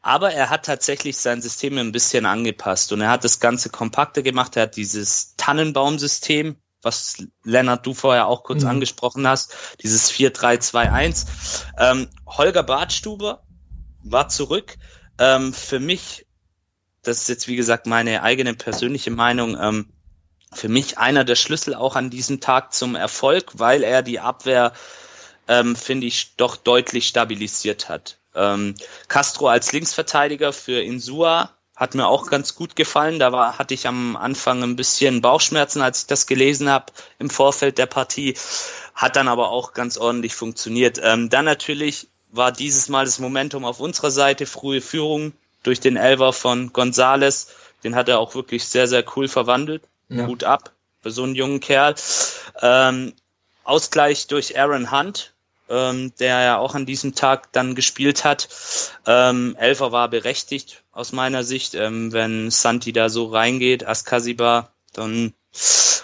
Aber er hat tatsächlich sein System ein bisschen angepasst und er hat das Ganze kompakter gemacht. Er hat dieses Tannenbaumsystem, was Lennart du vorher auch kurz mhm. angesprochen hast, dieses 4-3-2-1. Ähm, Holger Bartstuber war zurück. Ähm, für mich das ist jetzt wie gesagt meine eigene persönliche Meinung, ähm, für mich einer der Schlüssel auch an diesem Tag zum Erfolg, weil er die Abwehr, ähm, finde ich, doch deutlich stabilisiert hat. Ähm, Castro als Linksverteidiger für Insua hat mir auch ganz gut gefallen. Da war, hatte ich am Anfang ein bisschen Bauchschmerzen, als ich das gelesen habe im Vorfeld der Partie. Hat dann aber auch ganz ordentlich funktioniert. Ähm, dann natürlich war dieses Mal das Momentum auf unserer Seite, frühe Führung durch den Elver von Gonzales. Den hat er auch wirklich sehr, sehr cool verwandelt. Ja. Gut ab für so einen jungen Kerl. Ähm, Ausgleich durch Aaron Hunt, ähm, der ja auch an diesem Tag dann gespielt hat. Ähm, Elfer war berechtigt aus meiner Sicht. Ähm, wenn Santi da so reingeht, Askasiba, dann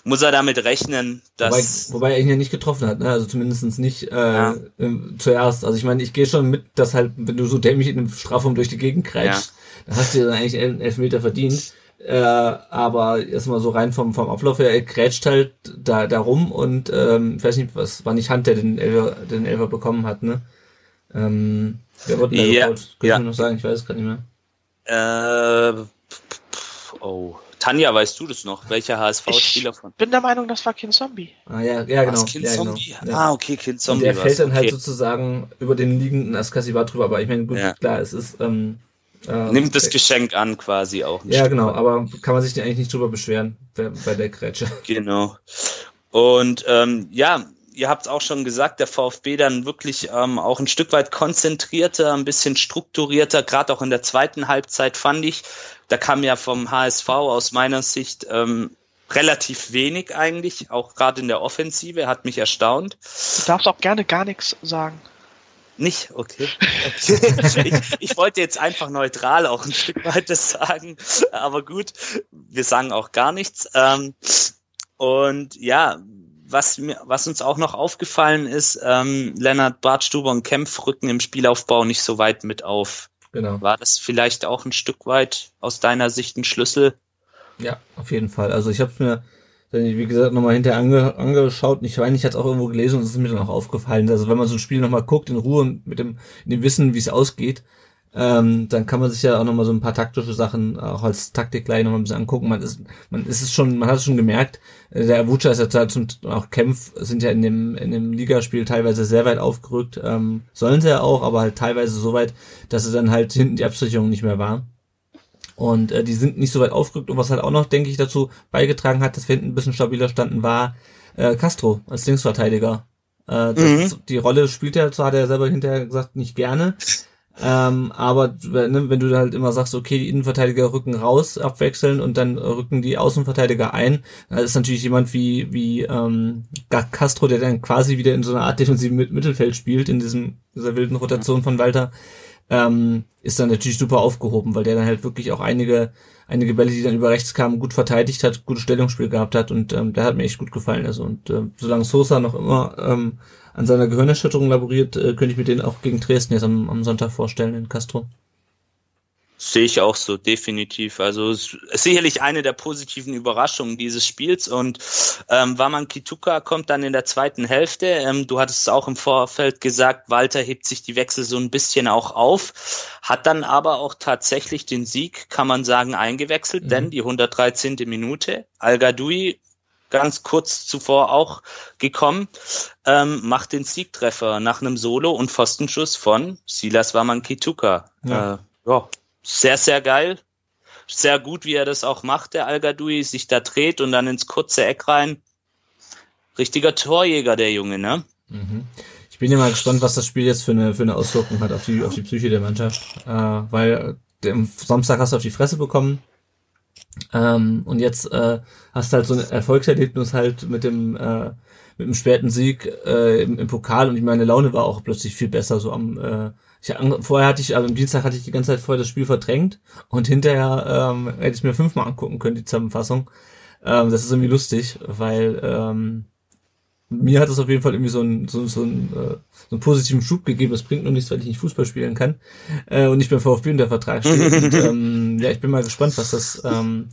muss er damit rechnen, dass. Wobei, wobei er ihn ja nicht getroffen hat, ne? Also zumindestens nicht äh, ja. äh, zuerst. Also ich meine, ich gehe schon mit, dass halt, wenn du so dämlich in einem Strafraum durch die Gegend kreist, ja. dann hast du dann eigentlich elf, elf Meter verdient. Äh, aber erstmal so rein vom, vom Ablauf her, er grätscht halt da, da rum und ähm, ich weiß nicht, was war nicht Hand, der den Elfer, den Elfer bekommen hat, ne? Ähm, wer wurde ja, Könnte ja. ich noch sagen, ich weiß es gerade nicht mehr. Äh, oh. Tanja, weißt du das noch? Welcher HSV-Spieler von? Ich bin der Meinung, das war Kind Zombie. Ah, ja, ja, genau. Kind ja, Zombie? Genau. Ah, okay, Kind Zombie. Und der fällt dann halt okay. halt sozusagen über den liegenden Askasiba drüber, aber ich meine, gut, ja. klar, es ist, ähm, äh, Nimmt das Geschenk an, quasi auch. Ja, Stück genau, aber kann man sich eigentlich nicht drüber beschweren bei, bei der Grätsche. Genau. Und ähm, ja, ihr habt auch schon gesagt, der VfB dann wirklich ähm, auch ein Stück weit konzentrierter, ein bisschen strukturierter, gerade auch in der zweiten Halbzeit fand ich. Da kam ja vom HSV aus meiner Sicht ähm, relativ wenig eigentlich, auch gerade in der Offensive, hat mich erstaunt. Du darfst auch gerne gar nichts sagen. Nicht? Okay. ich, ich, wollte jetzt einfach neutral auch ein Stück weit das sagen, aber gut, wir sagen auch gar nichts. Ähm, Und ja, was, mir, was uns auch noch aufgefallen ist, ähm, Lennart Bartstuber und Kempf rücken im Spielaufbau nicht so weit mit auf. Genau. War das vielleicht auch ein Stück weit aus deiner Sicht ein Schlüssel? Ja, auf jeden Fall. Also ich habe mir wie gesagt, nochmal hinterher ange, angeschaut. Ich meine, ich hatte es auch irgendwo gelesen und es ist mir dann auch aufgefallen. Also wenn man so ein Spiel nochmal guckt, in Ruhe und mit dem, in dem Wissen, wie es ausgeht, ähm, dann kann man sich ja auch nochmal so ein paar taktische Sachen auch als Taktik gleich nochmal ein bisschen angucken. Man ist, man ist es schon, man hat es schon gemerkt, äh, der Avucha ist ja zum, auch Kämpf sind ja in dem, in dem Ligaspiel teilweise sehr weit aufgerückt, ähm, sollen sie ja auch, aber halt teilweise so weit, dass es dann halt hinten die Absicherung nicht mehr war. Und äh, die sind nicht so weit aufgerückt. Und was halt auch noch, denke ich, dazu beigetragen hat, dass wir hinten ein bisschen stabiler standen, war äh, Castro als Linksverteidiger. Äh, mhm. ist, die Rolle spielt er zwar, hat er selber hinterher gesagt, nicht gerne. Ähm, aber ne, wenn du halt immer sagst, okay, die Innenverteidiger rücken raus, abwechseln und dann rücken die Außenverteidiger ein, dann ist natürlich jemand wie, wie ähm, Castro, der dann quasi wieder in so einer Art defensiven Mittelfeld spielt, in diesem, dieser wilden Rotation von Walter, ähm, ist dann natürlich super aufgehoben, weil der dann halt wirklich auch einige, einige Bälle, die dann über rechts kamen, gut verteidigt hat, gutes Stellungsspiel gehabt hat und ähm, der hat mir echt gut gefallen. Also und äh, solange Sosa noch immer ähm, an seiner Gehirnerschütterung laboriert, äh, könnte ich mir den auch gegen Dresden jetzt am, am Sonntag vorstellen in Castro. Sehe ich auch so, definitiv. Also sicherlich eine der positiven Überraschungen dieses Spiels. Und ähm, Waman Kituka kommt dann in der zweiten Hälfte. Ähm, du hattest es auch im Vorfeld gesagt, Walter hebt sich die Wechsel so ein bisschen auch auf, hat dann aber auch tatsächlich den Sieg, kann man sagen, eingewechselt, mhm. denn die 113. Minute, Al-Gadoui ganz kurz zuvor auch gekommen, ähm, macht den Siegtreffer nach einem Solo und Pfostenschuss von Silas Waman Kituka. Ja. Äh, ja, sehr, sehr geil. Sehr gut, wie er das auch macht, der al sich da dreht und dann ins kurze Eck rein. Richtiger Torjäger, der Junge, ne? Mhm. Ich bin ja mal gespannt, was das Spiel jetzt für eine, für eine Auswirkung hat auf die, auf die Psyche der Mannschaft. Äh, weil äh, am Samstag hast du auf die Fresse bekommen. Ähm, und jetzt äh, hast du halt so ein Erfolgserlebnis halt mit dem, äh, mit dem späten Sieg äh, im, im Pokal und ich meine Laune war auch plötzlich viel besser so am äh, ich, vorher hatte ich, also am Dienstag hatte ich die ganze Zeit vorher das Spiel verdrängt und hinterher ähm, hätte ich mir fünfmal angucken können, die Zusammenfassung. Ähm, das ist irgendwie lustig, weil ähm, mir hat es auf jeden Fall irgendwie so einen, so, so, einen, äh, so einen positiven Schub gegeben. Das bringt nur nichts, weil ich nicht Fußball spielen kann äh, und nicht beim VfB unter Vertrag stehe. und, ähm, ja, ich bin mal gespannt, was das, ähm,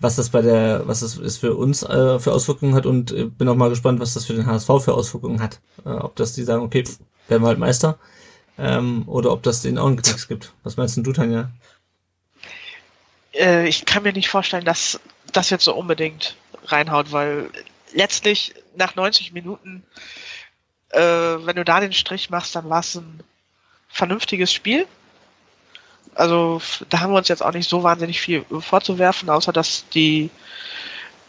was das bei der, was das ist für uns äh, für Auswirkungen hat und äh, bin auch mal gespannt, was das für den HSV für Auswirkungen hat. Äh, ob das die sagen, okay, pff, werden wir halt Meister ähm, oder ob das den auch einen Knicks gibt. Was meinst du, Tanja? Äh, ich kann mir nicht vorstellen, dass das jetzt so unbedingt reinhaut, weil letztlich nach 90 Minuten, äh, wenn du da den Strich machst, dann war es ein vernünftiges Spiel. Also da haben wir uns jetzt auch nicht so wahnsinnig viel vorzuwerfen, außer dass die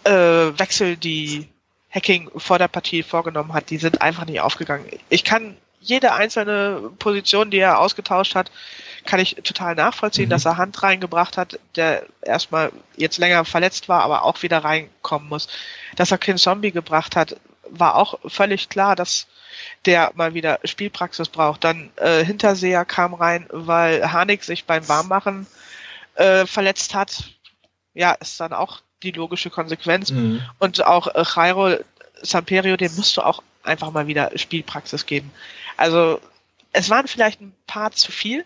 äh, Wechsel, die Hacking vor der Partie vorgenommen hat, die sind einfach nicht aufgegangen. Ich kann jede einzelne Position, die er ausgetauscht hat, kann ich total nachvollziehen, mhm. dass er Hand reingebracht hat, der erstmal jetzt länger verletzt war, aber auch wieder reinkommen muss. Dass er Kin Zombie gebracht hat, war auch völlig klar, dass der mal wieder Spielpraxis braucht. Dann äh, Hinterseher kam rein, weil Harnik sich beim Warmmachen äh, verletzt hat. Ja, ist dann auch die logische Konsequenz. Mhm. Und auch äh, Jairo Samperio, dem musst du auch einfach mal wieder Spielpraxis geben. Also es waren vielleicht ein paar zu viel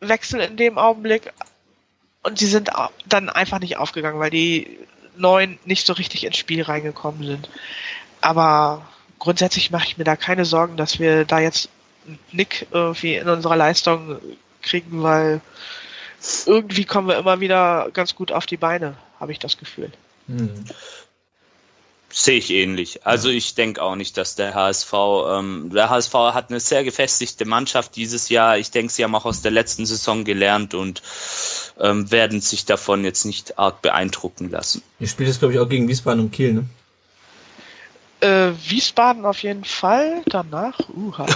Wechsel in dem Augenblick und sie sind dann einfach nicht aufgegangen, weil die neuen nicht so richtig ins Spiel reingekommen sind. Aber grundsätzlich mache ich mir da keine Sorgen, dass wir da jetzt einen Nick irgendwie in unserer Leistung kriegen, weil irgendwie kommen wir immer wieder ganz gut auf die Beine, habe ich das Gefühl. Hm. Sehe ich ähnlich. Also ja. ich denke auch nicht, dass der HSV, ähm, der HSV hat eine sehr gefestigte Mannschaft dieses Jahr. Ich denke, sie haben auch aus der letzten Saison gelernt und ähm, werden sich davon jetzt nicht arg beeindrucken lassen. Ihr spielt jetzt, glaube ich, auch gegen Wiesbaden und Kiel, ne? Äh, Wiesbaden auf jeden Fall, danach, uha.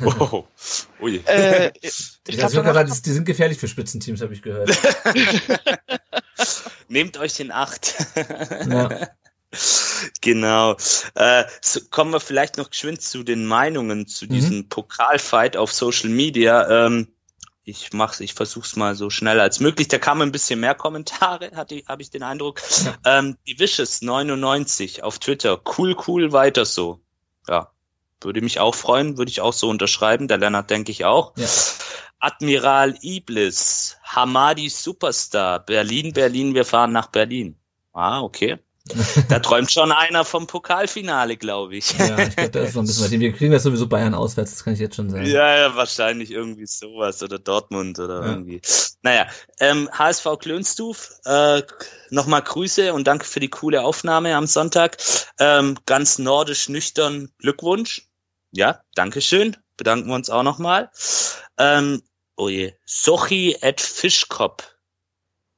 Wow. Ui. Äh, ich glaub, grad, die sind gefährlich für Spitzenteams, habe ich gehört. Nehmt euch in Acht. ja. Genau. Äh, so kommen wir vielleicht noch geschwind zu den Meinungen zu mhm. diesem Pokalfight auf Social Media. Ähm, ich mach's, ich versuch's mal so schnell als möglich. Da kamen ein bisschen mehr Kommentare, hatte habe ich den Eindruck. Ja. Ähm, die Vicious 99 auf Twitter, cool, cool, weiter so. Ja, würde mich auch freuen, würde ich auch so unterschreiben. Der Lennart denke ich auch. Ja. Admiral Iblis, Hamadi Superstar, Berlin, Berlin, wir fahren nach Berlin. Ah, okay. Da träumt schon einer vom Pokalfinale, glaube ich. ja, ich glaube, das ist noch ein bisschen weit. Wir kriegen das sowieso Bayern auswärts, das kann ich jetzt schon sagen. Ja, ja, wahrscheinlich irgendwie sowas oder Dortmund oder ja. irgendwie. Naja, ähm, HSV Klönstuf, äh, nochmal Grüße und danke für die coole Aufnahme am Sonntag. Ähm, ganz nordisch nüchtern Glückwunsch. Ja, Dankeschön. Bedanken wir uns auch nochmal. Ähm, oh je, Sochi at Fischkopf.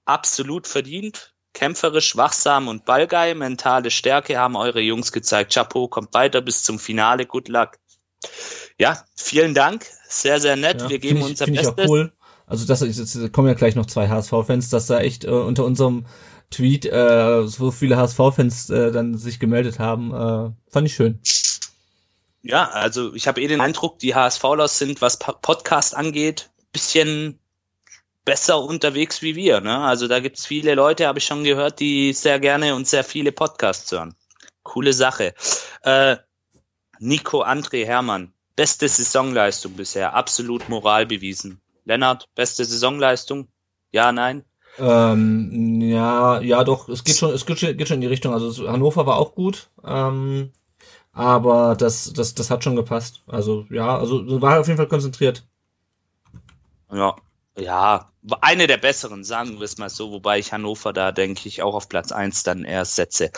Absolut verdient Kämpferisch, wachsam und ballgeil, mentale Stärke haben eure Jungs gezeigt. Chapeau, kommt weiter bis zum Finale. Good luck. Ja, vielen Dank. Sehr, sehr nett. Ja, Wir geben ich, unser Bestes. Ich auch cool. Also das jetzt kommen ja gleich noch zwei HSV-Fans, dass da echt äh, unter unserem Tweet äh, so viele HSV-Fans äh, dann sich gemeldet haben. Äh, fand ich schön. Ja, also ich habe eh den Eindruck, die HSV-Lers sind, was Podcast angeht, bisschen besser unterwegs wie wir. Ne? Also da gibt's viele Leute, habe ich schon gehört, die sehr gerne und sehr viele Podcasts hören. Coole Sache. Äh, Nico André Hermann, beste Saisonleistung bisher, absolut Moral bewiesen. Lennart, beste Saisonleistung? Ja, nein? Ähm, ja, ja, doch, es geht schon, es geht schon, geht schon in die Richtung. Also Hannover war auch gut, ähm, aber das, das, das hat schon gepasst. Also ja, also war auf jeden Fall konzentriert. Ja, ja, eine der besseren, sagen wir es mal so, wobei ich Hannover da, denke ich, auch auf Platz eins dann erst setze.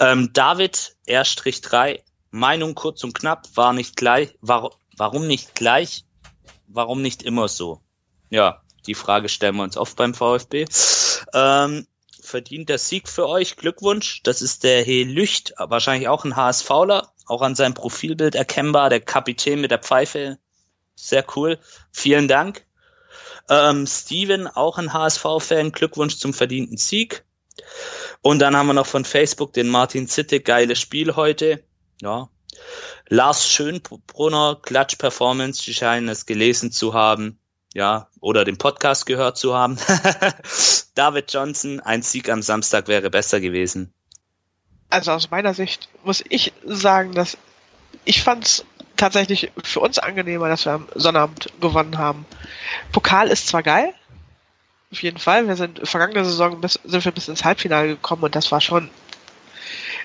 Ähm, David R-3, Meinung kurz und knapp, war nicht gleich, war, warum nicht gleich, warum nicht immer so? Ja, die Frage stellen wir uns oft beim VfB. Ähm, verdient der Sieg für euch, Glückwunsch, das ist der He Lücht, wahrscheinlich auch ein HSVler, auch an seinem Profilbild erkennbar, der Kapitän mit der Pfeife, sehr cool, vielen Dank. Ähm, Steven, auch ein HSV-Fan, Glückwunsch zum verdienten Sieg. Und dann haben wir noch von Facebook den Martin Zitte, geiles Spiel heute. Ja. Lars Schönbrunner, Klatsch-Performance, die scheinen es gelesen zu haben. Ja, oder den Podcast gehört zu haben. David Johnson, ein Sieg am Samstag wäre besser gewesen. Also aus meiner Sicht muss ich sagen, dass ich fand's tatsächlich für uns angenehmer, dass wir am Sonnabend gewonnen haben. Pokal ist zwar geil, auf jeden Fall. Wir sind vergangene Saison bis, sind wir bis ins Halbfinale gekommen und das war schon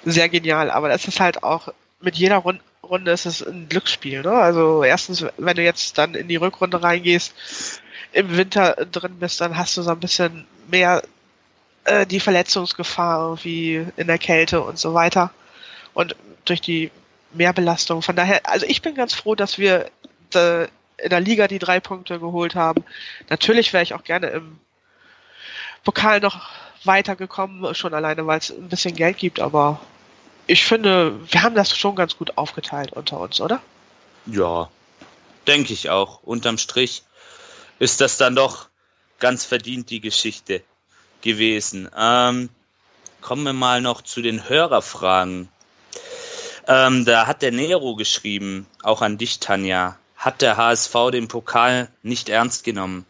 sehr genial. Aber das ist halt auch mit jeder Runde, Runde ist es ein Glücksspiel. Ne? Also erstens, wenn du jetzt dann in die Rückrunde reingehst, im Winter drin bist, dann hast du so ein bisschen mehr äh, die Verletzungsgefahr wie in der Kälte und so weiter. Und durch die Mehrbelastung. Von daher, also ich bin ganz froh, dass wir äh, in der Liga die drei Punkte geholt haben. Natürlich wäre ich auch gerne im Pokal noch weitergekommen, schon alleine, weil es ein bisschen Geld gibt, aber ich finde, wir haben das schon ganz gut aufgeteilt unter uns, oder? Ja, denke ich auch. Unterm Strich ist das dann doch ganz verdient die Geschichte gewesen. Ähm, kommen wir mal noch zu den Hörerfragen. Ähm, da hat der Nero geschrieben, auch an dich, Tanja. Hat der HSV den Pokal nicht ernst genommen?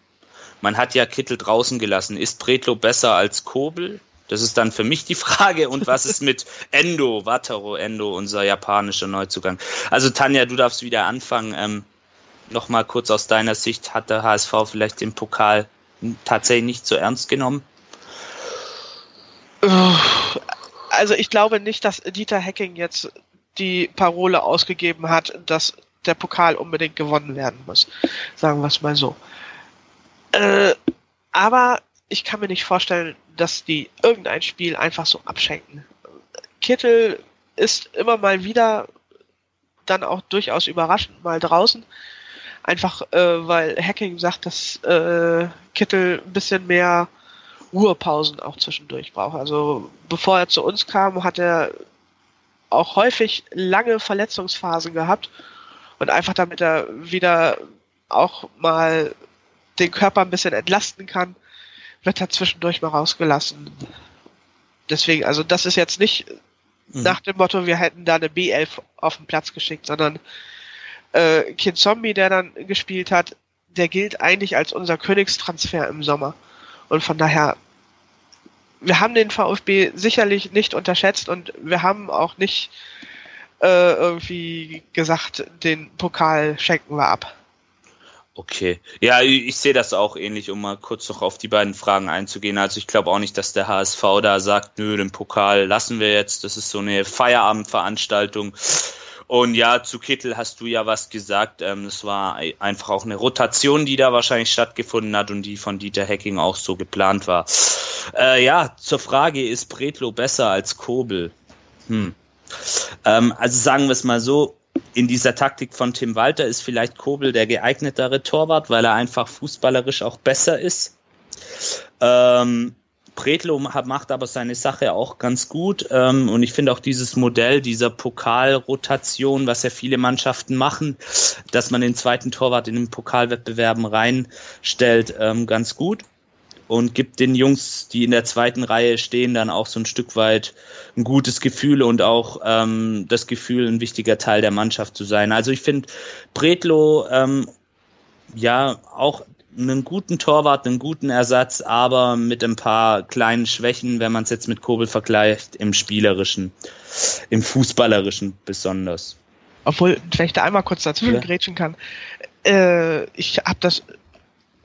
Man hat ja Kittel draußen gelassen. Ist Bredlo besser als Kobel? Das ist dann für mich die Frage. Und was ist mit Endo, Wataru Endo, unser japanischer Neuzugang? Also Tanja, du darfst wieder anfangen. Ähm, Nochmal kurz aus deiner Sicht, hat der HSV vielleicht den Pokal tatsächlich nicht so ernst genommen? Also ich glaube nicht, dass Dieter Hacking jetzt die Parole ausgegeben hat, dass der Pokal unbedingt gewonnen werden muss. Sagen wir es mal so. Äh, aber ich kann mir nicht vorstellen, dass die irgendein Spiel einfach so abschenken. Kittel ist immer mal wieder dann auch durchaus überraschend mal draußen. Einfach äh, weil Hacking sagt, dass äh, Kittel ein bisschen mehr Ruhepausen auch zwischendurch braucht. Also bevor er zu uns kam, hat er auch häufig lange Verletzungsphasen gehabt und einfach damit er wieder auch mal den Körper ein bisschen entlasten kann, wird er zwischendurch mal rausgelassen. Deswegen, also das ist jetzt nicht mhm. nach dem Motto, wir hätten da eine B11 auf den Platz geschickt, sondern äh, Kind Zombie, der dann gespielt hat, der gilt eigentlich als unser Königstransfer im Sommer. Und von daher, wir haben den VfB sicherlich nicht unterschätzt und wir haben auch nicht äh, irgendwie gesagt, den Pokal schenken wir ab. Okay. Ja, ich sehe das auch ähnlich, um mal kurz noch auf die beiden Fragen einzugehen. Also ich glaube auch nicht, dass der HSV da sagt, nö, den Pokal lassen wir jetzt. Das ist so eine Feierabendveranstaltung. Und ja, zu Kittel hast du ja was gesagt. Ähm, es war einfach auch eine Rotation, die da wahrscheinlich stattgefunden hat und die von Dieter Hecking auch so geplant war. Äh, ja, zur Frage, ist Bretlo besser als Kobel? Hm. Ähm, also sagen wir es mal so, in dieser Taktik von Tim Walter ist vielleicht Kobel der geeignetere Torwart, weil er einfach fußballerisch auch besser ist. Ähm, Bretlo macht aber seine Sache auch ganz gut. Ähm, und ich finde auch dieses Modell dieser Pokalrotation, was ja viele Mannschaften machen, dass man den zweiten Torwart in den Pokalwettbewerben reinstellt, ähm, ganz gut und gibt den Jungs, die in der zweiten Reihe stehen, dann auch so ein Stück weit ein gutes Gefühl und auch ähm, das Gefühl, ein wichtiger Teil der Mannschaft zu sein. Also ich finde Bretlo ähm, ja auch einen guten Torwart, einen guten Ersatz, aber mit ein paar kleinen Schwächen, wenn man es jetzt mit Kobel vergleicht, im spielerischen, im fußballerischen besonders. Obwohl, wenn ich da einmal kurz dazwischen ja. grätschen kann, äh, ich habe das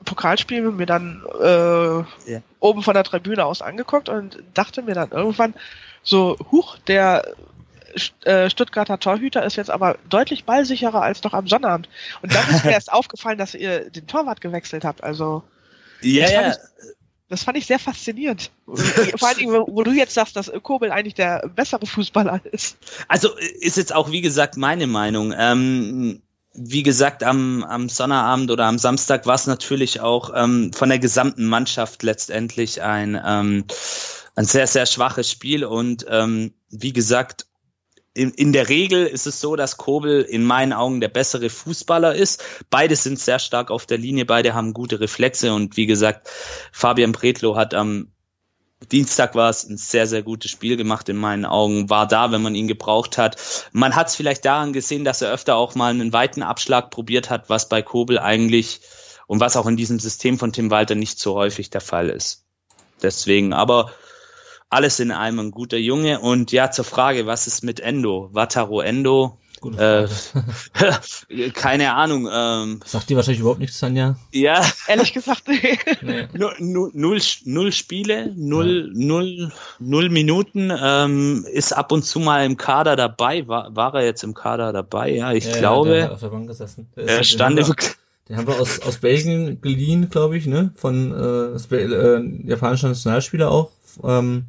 Pokalspiel mir dann äh, ja. oben von der Tribüne aus angeguckt und dachte mir dann irgendwann so, huch, der Stuttgarter Torhüter ist jetzt aber deutlich ballsicherer als doch am Sonnabend. Und dann ist mir erst aufgefallen, dass ihr den Torwart gewechselt habt. Also ja, das, fand ich, das fand ich sehr faszinierend. Vor allem, wo du jetzt sagst, dass Kobel eigentlich der bessere Fußballer ist. Also ist jetzt auch, wie gesagt, meine Meinung. Ähm, wie gesagt, am, am Sonnabend oder am Samstag war es natürlich auch ähm, von der gesamten Mannschaft letztendlich ein, ähm, ein sehr, sehr schwaches Spiel. Und ähm, wie gesagt, in, in der Regel ist es so, dass Kobel in meinen Augen der bessere Fußballer ist. Beide sind sehr stark auf der Linie, beide haben gute Reflexe und wie gesagt, Fabian Bretlo hat am Dienstag war es ein sehr, sehr gutes Spiel gemacht in meinen Augen, war da, wenn man ihn gebraucht hat. Man hat es vielleicht daran gesehen, dass er öfter auch mal einen weiten Abschlag probiert hat, was bei Kobel eigentlich und was auch in diesem System von Tim Walter nicht so häufig der Fall ist. Deswegen, aber alles in allem ein guter Junge. Und ja, zur Frage, was ist mit Endo? Wataro Endo, äh, keine Ahnung. Ähm, Sagt dir wahrscheinlich überhaupt nichts, Tanja? Ja. Ehrlich gesagt, nee. nee. Null, null, null Spiele, null, ja. null, null Minuten, ähm, ist ab und zu mal im Kader dabei. War, war er jetzt im Kader dabei? Ja, ich ja, glaube. Ja, auf der Bank gesessen. Er stand im den haben wir aus, aus Belgien geliehen, glaube ich, ne? Von äh, äh, japanischer Nationalspieler auch. Ähm,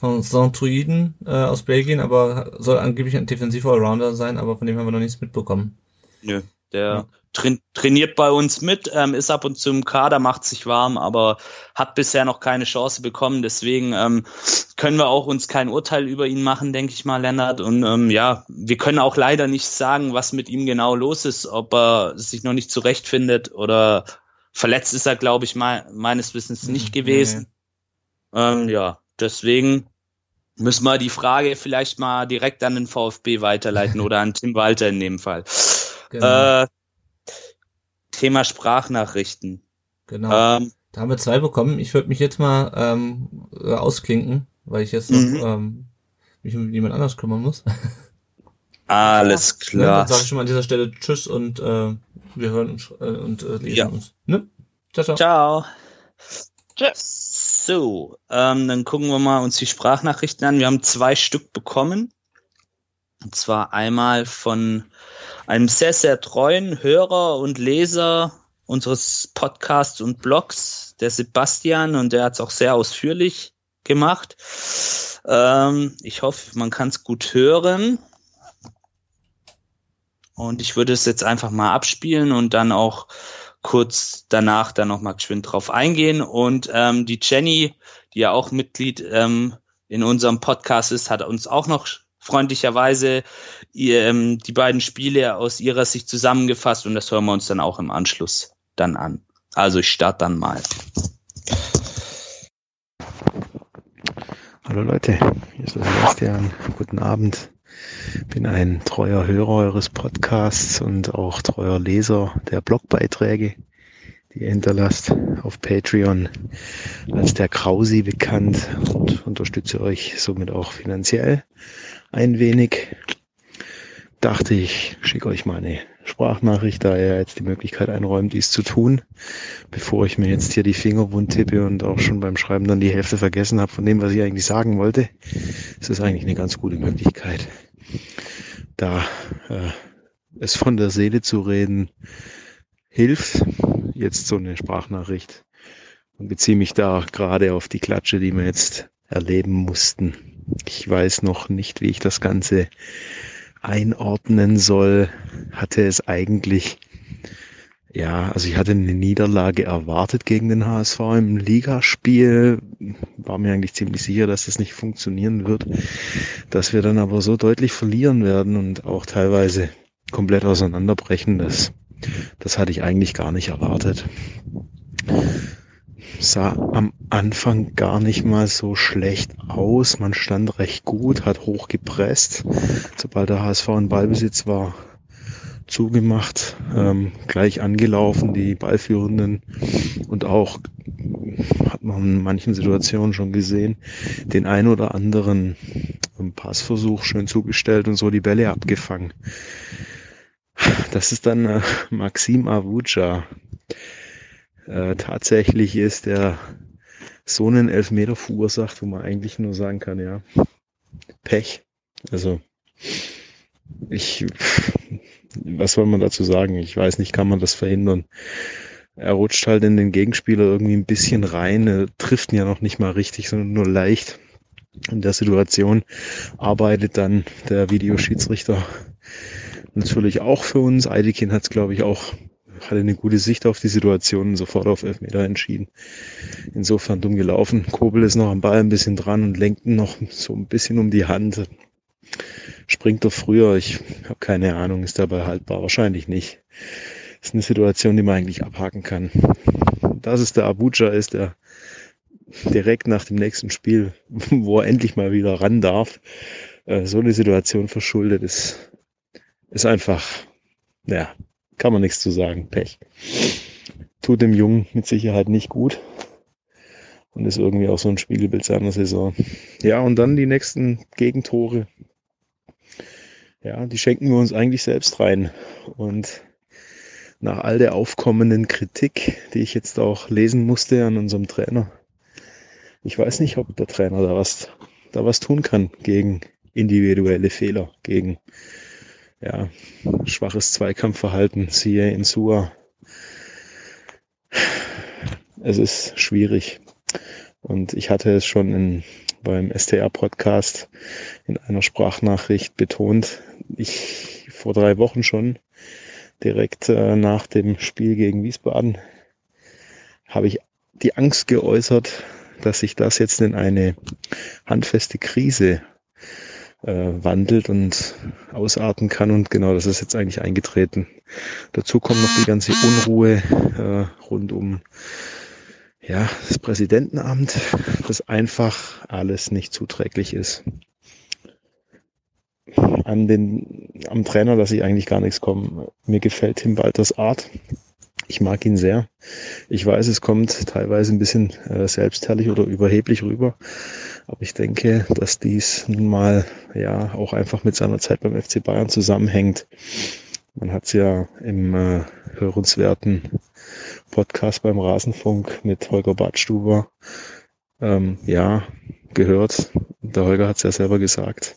von Saint-Truiden äh, aus Belgien, aber soll angeblich ein defensiver Allrounder sein, aber von dem haben wir noch nichts mitbekommen. Nö, der ja. tra trainiert bei uns mit, ähm, ist ab und zu im Kader, macht sich warm, aber hat bisher noch keine Chance bekommen. Deswegen ähm, können wir auch uns kein Urteil über ihn machen, denke ich mal, Lennart. Und ähm, ja, wir können auch leider nicht sagen, was mit ihm genau los ist, ob er sich noch nicht zurechtfindet oder verletzt ist er, glaube ich, me meines Wissens nicht mhm, gewesen. Nee. Ähm, ja, deswegen müssen wir die Frage vielleicht mal direkt an den VfB weiterleiten oder an Tim Walter in dem Fall. Genau. Äh, Thema Sprachnachrichten. Genau. Ähm, da haben wir zwei bekommen. Ich würde mich jetzt mal ähm, ausklinken, weil ich jetzt noch mhm. ähm, mich um jemand anders kümmern muss. Alles klar. Ja, dann sage ich schon mal an dieser Stelle Tschüss und äh, wir hören uns äh, und äh, lesen ja. uns. Ne? Ciao, ciao. Ciao. Tschüss. So, ähm, dann gucken wir mal uns die Sprachnachrichten an. Wir haben zwei Stück bekommen. Und zwar einmal von einem sehr, sehr treuen Hörer und Leser unseres Podcasts und Blogs, der Sebastian, und der hat es auch sehr ausführlich gemacht. Ähm, ich hoffe, man kann es gut hören. Und ich würde es jetzt einfach mal abspielen und dann auch kurz danach dann nochmal geschwind drauf eingehen. Und ähm, die Jenny, die ja auch Mitglied ähm, in unserem Podcast ist, hat uns auch noch freundlicherweise ihr, ähm, die beiden Spiele aus ihrer Sicht zusammengefasst und das hören wir uns dann auch im Anschluss dann an. Also ich starte dann mal. Hallo Leute, hier ist Sebastian. Guten Abend. Bin ein treuer Hörer eures Podcasts und auch treuer Leser der Blogbeiträge. die ihr hinterlasst auf Patreon als der Krausi bekannt und unterstütze euch somit auch finanziell ein wenig. Dachte ich, schicke euch mal eine Sprachnachricht, da ihr jetzt die Möglichkeit einräumt, dies zu tun, bevor ich mir jetzt hier die Finger wund tippe und auch schon beim Schreiben dann die Hälfte vergessen habe von dem, was ich eigentlich sagen wollte. Es ist eigentlich eine ganz gute Möglichkeit, da äh, es von der Seele zu reden hilft. Jetzt so eine Sprachnachricht und beziehe mich da gerade auf die Klatsche, die wir jetzt erleben mussten. Ich weiß noch nicht, wie ich das Ganze einordnen soll, hatte es eigentlich, ja, also ich hatte eine Niederlage erwartet gegen den HSV im Ligaspiel, war mir eigentlich ziemlich sicher, dass das nicht funktionieren wird, dass wir dann aber so deutlich verlieren werden und auch teilweise komplett auseinanderbrechen, das, das hatte ich eigentlich gar nicht erwartet sah am Anfang gar nicht mal so schlecht aus. Man stand recht gut, hat hoch gepresst. Sobald der HSV in Ballbesitz war, zugemacht, ähm, gleich angelaufen, die Ballführenden und auch hat man in manchen Situationen schon gesehen, den ein oder anderen Passversuch schön zugestellt und so die Bälle abgefangen. Das ist dann äh, Maxim Avuja, äh, tatsächlich ist der so einen Elfmeter verursacht, wo man eigentlich nur sagen kann, ja, Pech. Also ich, was soll man dazu sagen? Ich weiß nicht, kann man das verhindern? Er rutscht halt in den Gegenspieler irgendwie ein bisschen rein, er trifft ihn ja noch nicht mal richtig, sondern nur leicht. In der Situation arbeitet dann der Videoschiedsrichter natürlich auch für uns. Eidekin hat es, glaube ich, auch hatte eine gute Sicht auf die Situation und sofort auf Elfmeter entschieden. Insofern dumm gelaufen. Kobel ist noch am Ball ein bisschen dran und lenkt noch so ein bisschen um die Hand. Springt er früher? Ich habe keine Ahnung. Ist dabei haltbar? Wahrscheinlich nicht. ist eine Situation, die man eigentlich abhaken kann. Das ist der Abuja ist, der direkt nach dem nächsten Spiel, wo er endlich mal wieder ran darf, äh, so eine Situation verschuldet ist, ist einfach, ja, kann man nichts zu sagen. Pech. Tut dem Jungen mit Sicherheit nicht gut. Und ist irgendwie auch so ein Spiegelbild seiner Saison. Ja, und dann die nächsten Gegentore. Ja, die schenken wir uns eigentlich selbst rein. Und nach all der aufkommenden Kritik, die ich jetzt auch lesen musste an unserem Trainer, ich weiß nicht, ob der Trainer da was, da was tun kann gegen individuelle Fehler, gegen ja, schwaches Zweikampfverhalten, siehe in Sua. Es ist schwierig. Und ich hatte es schon in, beim STR-Podcast in einer Sprachnachricht betont. Ich vor drei Wochen schon, direkt äh, nach dem Spiel gegen Wiesbaden, habe ich die Angst geäußert, dass sich das jetzt in eine handfeste Krise äh, wandelt und ausarten kann. Und genau das ist jetzt eigentlich eingetreten. Dazu kommt noch die ganze Unruhe äh, rund um ja, das Präsidentenamt, das einfach alles nicht zuträglich ist. An den, am Trainer lasse ich eigentlich gar nichts kommen. Mir gefällt Tim Walters Art. Ich mag ihn sehr. Ich weiß, es kommt teilweise ein bisschen äh, selbstherrlich oder überheblich rüber. Aber ich denke, dass dies nun mal ja auch einfach mit seiner Zeit beim FC Bayern zusammenhängt. Man hat es ja im äh, hörenswerten Podcast beim Rasenfunk mit Holger Badstuber ähm, ja gehört. Der Holger hat es ja selber gesagt.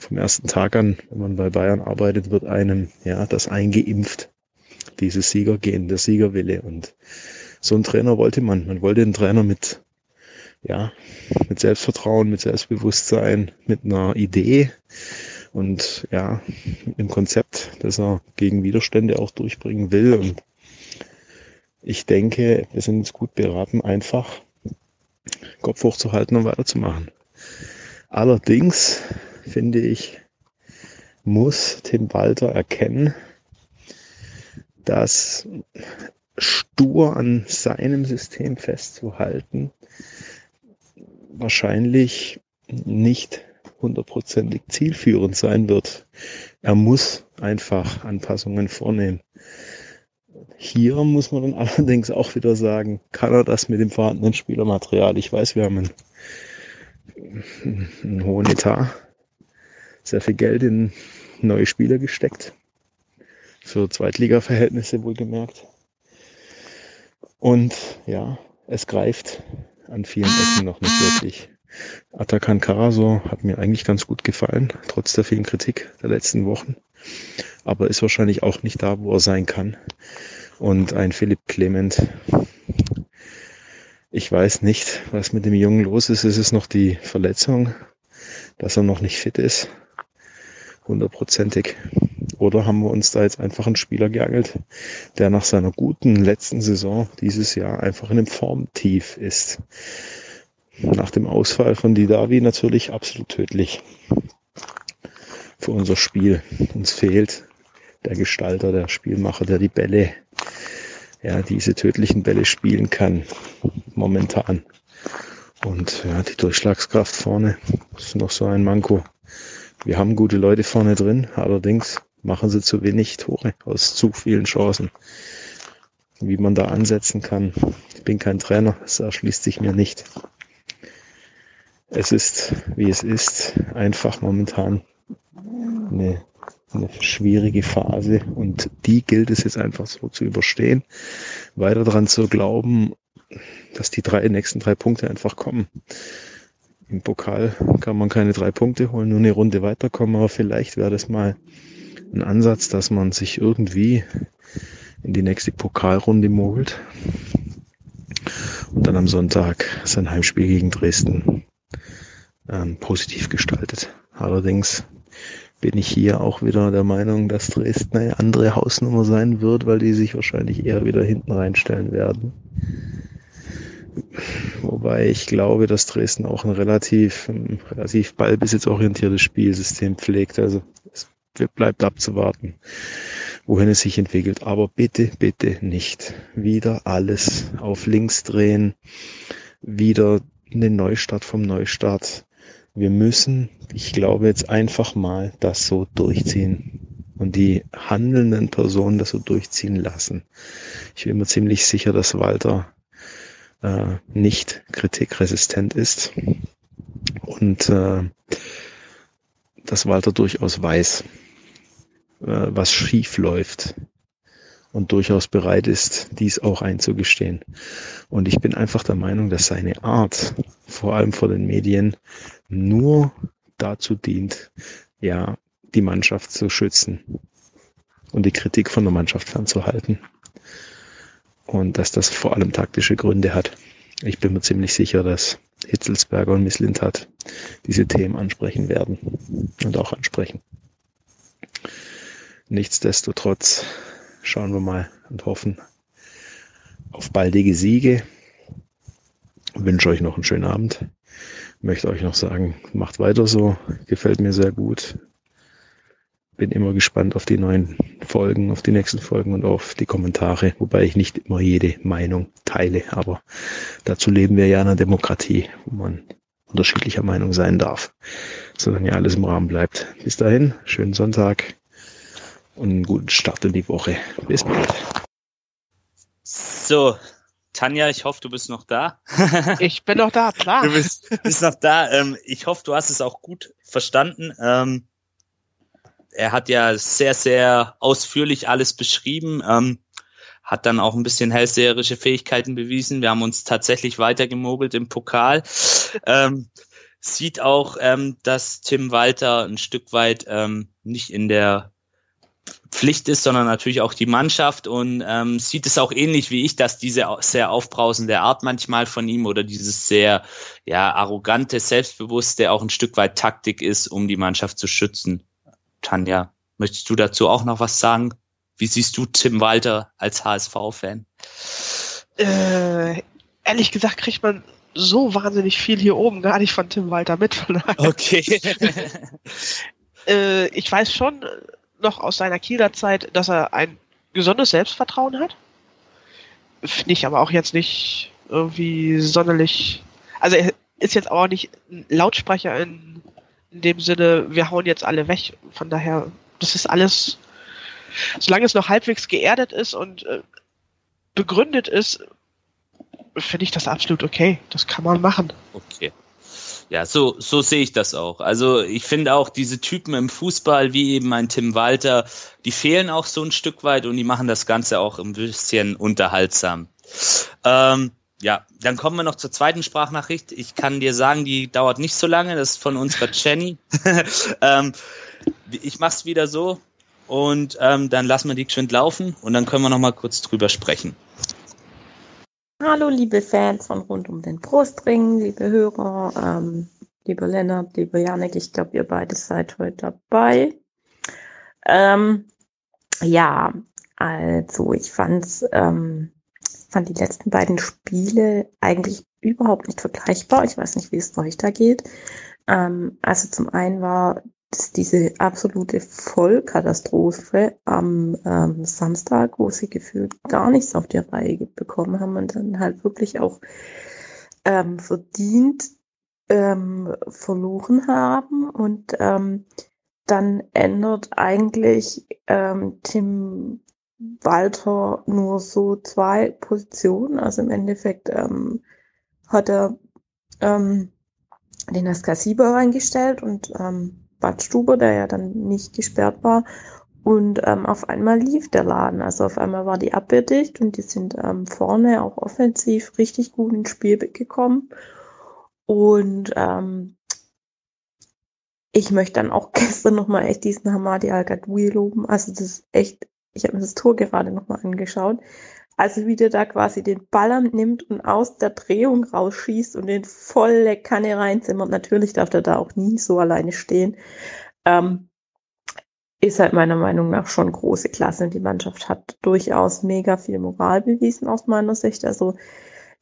Vom ersten Tag an, wenn man bei Bayern arbeitet, wird einem ja das eingeimpft. Dieses Siegergehen, der Siegerwille. Und so einen Trainer wollte man. Man wollte einen Trainer mit ja, mit Selbstvertrauen, mit Selbstbewusstsein, mit einer Idee und ja, einem Konzept, das er gegen Widerstände auch durchbringen will. Und ich denke, wir sind jetzt gut beraten, einfach Kopf hochzuhalten und weiterzumachen. Allerdings finde ich, muss Tim Walter erkennen, dass stur an seinem System festzuhalten wahrscheinlich nicht hundertprozentig zielführend sein wird. Er muss einfach Anpassungen vornehmen. hier muss man dann allerdings auch wieder sagen, kann er das mit dem vorhandenen Spielermaterial? Ich weiß, wir haben einen, einen hohen Etat, sehr viel Geld in neue Spieler gesteckt. Für Zweitliga-Verhältnisse wohlgemerkt. Und ja, es greift an vielen Ecken noch nicht wirklich. Atakan Karaso hat mir eigentlich ganz gut gefallen, trotz der vielen Kritik der letzten Wochen. Aber ist wahrscheinlich auch nicht da, wo er sein kann. Und ein Philipp Clement. Ich weiß nicht, was mit dem Jungen los ist. Ist es noch die Verletzung, dass er noch nicht fit ist? Hundertprozentig. Oder haben wir uns da jetzt einfach einen Spieler geangelt, der nach seiner guten letzten Saison dieses Jahr einfach in einem Formtief ist? Nach dem Ausfall von Didavi natürlich absolut tödlich für unser Spiel. Uns fehlt der Gestalter, der Spielmacher, der die Bälle, ja, diese tödlichen Bälle spielen kann. Momentan. Und ja, die Durchschlagskraft vorne ist noch so ein Manko. Wir haben gute Leute vorne drin, allerdings machen sie zu wenig Tore aus zu vielen Chancen. Wie man da ansetzen kann, ich bin kein Trainer, das erschließt sich mir nicht. Es ist, wie es ist, einfach momentan eine, eine schwierige Phase und die gilt es jetzt einfach so zu überstehen, weiter daran zu glauben, dass die drei nächsten drei Punkte einfach kommen. Im Pokal kann man keine drei Punkte holen, nur eine Runde weiterkommen, aber vielleicht wäre das mal ein Ansatz, dass man sich irgendwie in die nächste Pokalrunde mogelt und dann am Sonntag sein Heimspiel gegen Dresden ähm, positiv gestaltet. Allerdings bin ich hier auch wieder der Meinung, dass Dresden eine andere Hausnummer sein wird, weil die sich wahrscheinlich eher wieder hinten reinstellen werden. Wobei ich glaube, dass Dresden auch ein relativ, ein relativ ballbesitzorientiertes Spielsystem pflegt. Also es bleibt abzuwarten, wohin es sich entwickelt. Aber bitte, bitte nicht wieder alles auf links drehen, wieder eine Neustart vom Neustart wir müssen, ich glaube jetzt einfach mal, das so durchziehen und die handelnden Personen das so durchziehen lassen. Ich bin mir ziemlich sicher, dass Walter äh, nicht kritikresistent ist und äh, dass Walter durchaus weiß, äh, was schief läuft und durchaus bereit ist, dies auch einzugestehen. Und ich bin einfach der Meinung, dass seine Art, vor allem vor den Medien, nur dazu dient, ja, die Mannschaft zu schützen und die Kritik von der Mannschaft fernzuhalten. Und dass das vor allem taktische Gründe hat. Ich bin mir ziemlich sicher, dass Hitzelsberger und Misslintat diese Themen ansprechen werden und auch ansprechen. Nichtsdestotrotz schauen wir mal und hoffen auf baldige Siege. Ich wünsche euch noch einen schönen Abend. Ich möchte euch noch sagen, macht weiter so. Gefällt mir sehr gut. Bin immer gespannt auf die neuen Folgen, auf die nächsten Folgen und auf die Kommentare, wobei ich nicht immer jede Meinung teile. Aber dazu leben wir ja in einer Demokratie, wo man unterschiedlicher Meinung sein darf, solange ja alles im Rahmen bleibt. Bis dahin, schönen Sonntag und einen guten Start in die Woche. Bis bald. So, Tanja, ich hoffe, du bist noch da. ich bin noch da, klar. Du bist, bist noch da. Ähm, ich hoffe, du hast es auch gut verstanden. Ähm, er hat ja sehr, sehr ausführlich alles beschrieben, ähm, hat dann auch ein bisschen hellseherische Fähigkeiten bewiesen. Wir haben uns tatsächlich weitergemogelt im Pokal. Ähm, sieht auch, ähm, dass Tim Walter ein Stück weit ähm, nicht in der Pflicht ist, sondern natürlich auch die Mannschaft und ähm, sieht es auch ähnlich wie ich, dass diese sehr aufbrausende Art manchmal von ihm oder dieses sehr ja arrogante, selbstbewusste auch ein Stück weit Taktik ist, um die Mannschaft zu schützen. Tanja, möchtest du dazu auch noch was sagen? Wie siehst du Tim Walter als HSV-Fan? Äh, ehrlich gesagt kriegt man so wahnsinnig viel hier oben gar nicht von Tim Walter mit. Von okay. äh, ich weiß schon, noch aus seiner Kieler Zeit, dass er ein gesundes Selbstvertrauen hat. Finde ich aber auch jetzt nicht irgendwie sonderlich. Also er ist jetzt auch nicht ein Lautsprecher in, in dem Sinne, wir hauen jetzt alle weg. Von daher, das ist alles, solange es noch halbwegs geerdet ist und äh, begründet ist, finde ich das absolut okay. Das kann man machen. Okay. Ja, so, so sehe ich das auch. Also ich finde auch diese Typen im Fußball, wie eben ein Tim Walter, die fehlen auch so ein Stück weit und die machen das Ganze auch ein bisschen unterhaltsam. Ähm, ja, dann kommen wir noch zur zweiten Sprachnachricht. Ich kann dir sagen, die dauert nicht so lange. Das ist von unserer Jenny. ähm, ich mach's wieder so und ähm, dann lassen wir die geschwind laufen und dann können wir noch mal kurz drüber sprechen. Hallo, liebe Fans von rund um den Brustring, liebe Hörer, ähm, lieber Lennart, lieber Janik, ich glaube, ihr beide seid heute dabei. Ähm, ja, also ich fand's, ähm, fand die letzten beiden Spiele eigentlich überhaupt nicht vergleichbar. Ich weiß nicht, wie es euch da geht. Ähm, also zum einen war dass diese absolute Vollkatastrophe am ähm, Samstag, wo sie gefühlt gar nichts auf die Reihe bekommen haben und dann halt wirklich auch ähm, verdient ähm, verloren haben. Und ähm, dann ändert eigentlich ähm, Tim Walter nur so zwei Positionen. Also im Endeffekt ähm, hat er ähm, den Askasiba reingestellt und ähm, Badstube, der ja dann nicht gesperrt war. Und ähm, auf einmal lief der Laden. Also auf einmal war die Abwehr dicht und die sind ähm, vorne auch offensiv richtig gut ins Spiel gekommen. Und ähm, ich möchte dann auch gestern nochmal echt diesen Hamadi Al-Gadoui loben. Also das ist echt, ich habe mir das Tor gerade nochmal angeschaut. Also wie der da quasi den Ball nimmt und aus der Drehung rausschießt und den volle Kanne reinzimmert. Natürlich darf der da auch nie so alleine stehen. Ähm, ist halt meiner Meinung nach schon große Klasse. Die Mannschaft hat durchaus mega viel Moral bewiesen aus meiner Sicht. Also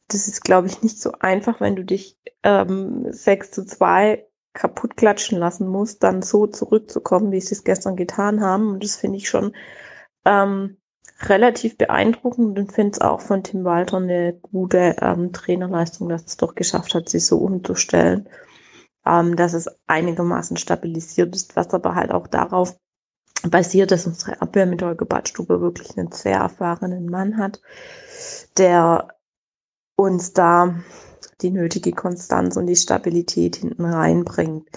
das ist, glaube ich, nicht so einfach, wenn du dich ähm, 6 zu 2 kaputt klatschen lassen musst, dann so zurückzukommen, wie sie es gestern getan haben. Und das finde ich schon ähm, relativ beeindruckend und finde es auch von Tim Walter eine gute ähm, Trainerleistung, dass es doch geschafft hat, sich so umzustellen, ähm, dass es einigermaßen stabilisiert ist, was aber halt auch darauf basiert, dass unsere Abwehr mit Holger Badstube wirklich einen sehr erfahrenen Mann hat, der uns da die nötige Konstanz und die Stabilität hinten reinbringt.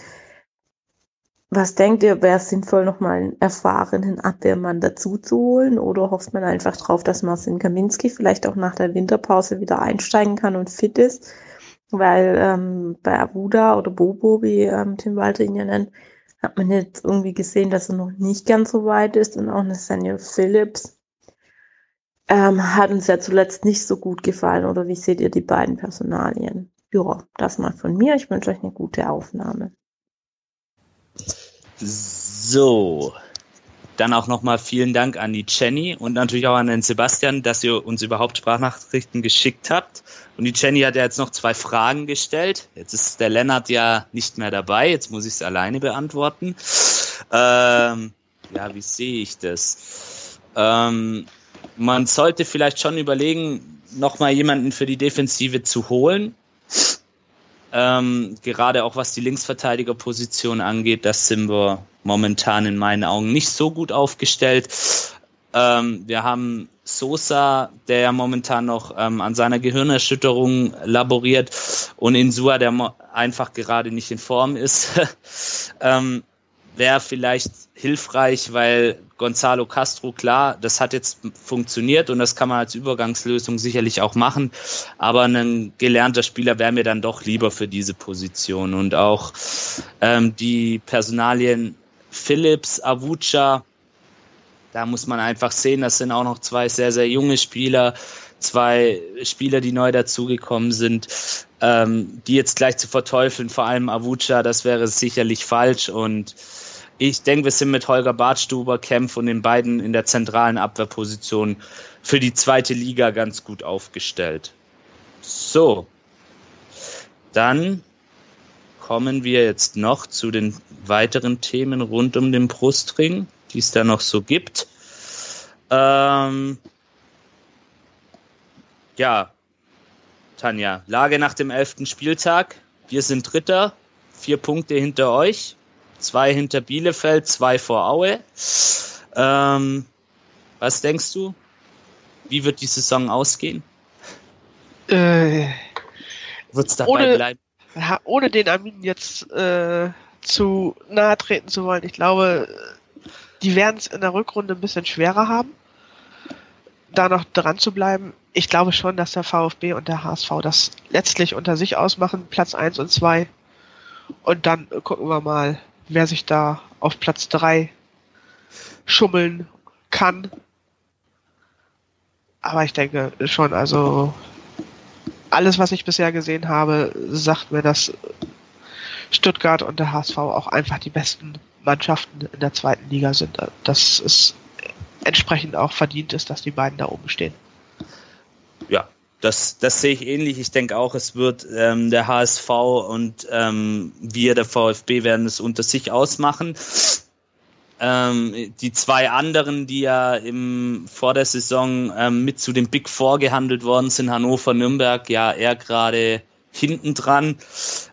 Was denkt ihr, wäre es sinnvoll, nochmal einen erfahrenen Abwehrmann dazu zu holen? Oder hofft man einfach drauf, dass Marcin Kaminski vielleicht auch nach der Winterpause wieder einsteigen kann und fit ist? Weil ähm, bei Abuda oder Bobo, wie ähm, Tim Walter ihn ja nennt, hat man jetzt irgendwie gesehen, dass er noch nicht ganz so weit ist. Und auch Nathaniel Phillips ähm, hat uns ja zuletzt nicht so gut gefallen. Oder wie seht ihr die beiden Personalien? Ja, das mal von mir. Ich wünsche euch eine gute Aufnahme. So. Dann auch nochmal vielen Dank an die Jenny und natürlich auch an den Sebastian, dass ihr uns überhaupt Sprachnachrichten geschickt habt. Und die Jenny hat ja jetzt noch zwei Fragen gestellt. Jetzt ist der Lennart ja nicht mehr dabei. Jetzt muss ich es alleine beantworten. Ähm, ja, wie sehe ich das? Ähm, man sollte vielleicht schon überlegen, nochmal jemanden für die Defensive zu holen. Ähm, gerade auch was die Linksverteidigerposition angeht, das sind wir momentan in meinen Augen nicht so gut aufgestellt. Ähm, wir haben Sosa, der ja momentan noch ähm, an seiner Gehirnerschütterung laboriert und Insua, der einfach gerade nicht in Form ist. ähm, Wäre vielleicht hilfreich, weil Gonzalo Castro, klar, das hat jetzt funktioniert und das kann man als Übergangslösung sicherlich auch machen. Aber ein gelernter Spieler wäre mir dann doch lieber für diese Position. Und auch ähm, die Personalien Phillips, Avucha, da muss man einfach sehen, das sind auch noch zwei sehr, sehr junge Spieler, zwei Spieler, die neu dazugekommen sind, ähm, die jetzt gleich zu verteufeln, vor allem Avucha, das wäre sicherlich falsch und ich denke, wir sind mit Holger Bartstuber, Kempf und den beiden in der zentralen Abwehrposition für die zweite Liga ganz gut aufgestellt. So, dann kommen wir jetzt noch zu den weiteren Themen rund um den Brustring, die es da noch so gibt. Ähm, ja, Tanja, Lage nach dem elften Spieltag. Wir sind Dritter, vier Punkte hinter euch zwei hinter Bielefeld, zwei vor Aue. Ähm, was denkst du? wie wird die Saison ausgehen? Äh, Wird es dabei ohne- bleiben? ohne den Armin jetzt äh, zu nahe treten zu wollen, ich glaube, die werden es in der Rückrunde ein bisschen schwerer haben, da noch dran zu bleiben. Ich glaube schon, dass der VfB und der HSV das letztlich unter sich ausmachen, Platz 1 und 2. Und dann gucken wir mal, wer sich da auf Platz 3 schummeln kann. Aber ich denke schon, also alles, was ich bisher gesehen habe, sagt mir, dass Stuttgart und der HSV auch einfach die besten Mannschaften in der zweiten Liga sind. Dass es entsprechend auch verdient ist, dass die beiden da oben stehen. Das, das sehe ich ähnlich. Ich denke auch, es wird ähm, der HSV und ähm, wir, der VfB, werden es unter sich ausmachen. Ähm, die zwei anderen, die ja im, vor der Saison ähm, mit zu den Big Four gehandelt worden sind, Hannover, Nürnberg, ja eher gerade hinten dran.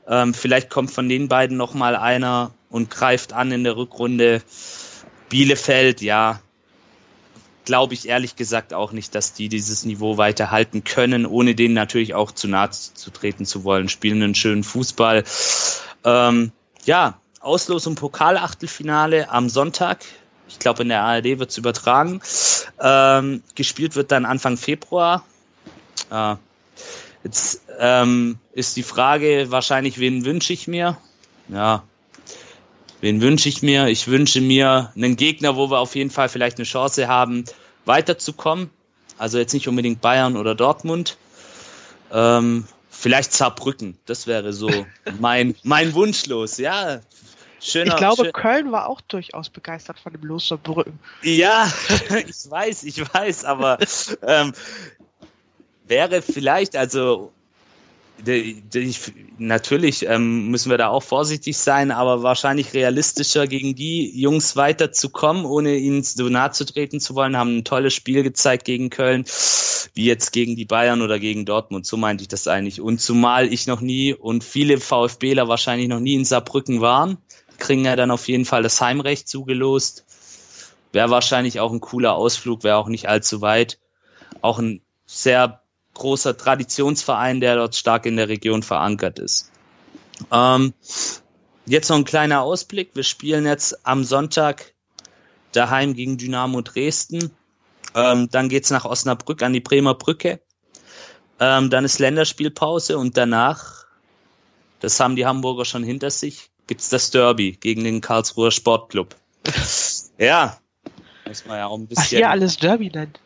Ähm, vielleicht kommt von den beiden noch mal einer und greift an in der Rückrunde. Bielefeld, ja, glaube ich ehrlich gesagt auch nicht, dass die dieses Niveau weiter halten können, ohne denen natürlich auch zu nahe zu treten zu wollen. Spielen einen schönen Fußball. Ähm, ja, Auslosung Pokalachtelfinale am Sonntag. Ich glaube, in der ARD wird es übertragen. Ähm, gespielt wird dann Anfang Februar. Äh, jetzt ähm, ist die Frage wahrscheinlich, wen wünsche ich mir? Ja, wen wünsche ich mir? Ich wünsche mir einen Gegner, wo wir auf jeden Fall vielleicht eine Chance haben, weiterzukommen. Also jetzt nicht unbedingt Bayern oder Dortmund. Ähm, vielleicht Saarbrücken. Das wäre so mein, mein Wunschlos. Ja, schöner. ich glaube, schön- Köln war auch durchaus begeistert von dem Los Saarbrücken. ja, ich weiß, ich weiß, aber ähm, wäre vielleicht, also natürlich ähm, müssen wir da auch vorsichtig sein, aber wahrscheinlich realistischer gegen die Jungs weiterzukommen, ohne ihnen so nahe zu treten zu wollen, haben ein tolles Spiel gezeigt gegen Köln, wie jetzt gegen die Bayern oder gegen Dortmund. So meinte ich das eigentlich. Und zumal ich noch nie und viele VfBler wahrscheinlich noch nie in Saarbrücken waren, kriegen ja dann auf jeden Fall das Heimrecht zugelost. Wäre wahrscheinlich auch ein cooler Ausflug, wäre auch nicht allzu weit. Auch ein sehr großer Traditionsverein, der dort stark in der Region verankert ist. Ähm, jetzt noch ein kleiner Ausblick. Wir spielen jetzt am Sonntag daheim gegen Dynamo Dresden. Ähm, dann geht's nach Osnabrück an die Bremer Brücke. Ähm, dann ist Länderspielpause und danach, das haben die Hamburger schon hinter sich, gibt's das Derby gegen den Karlsruher Sportclub. ja, muss man ja auch ein bisschen. ihr alles Derby nennt.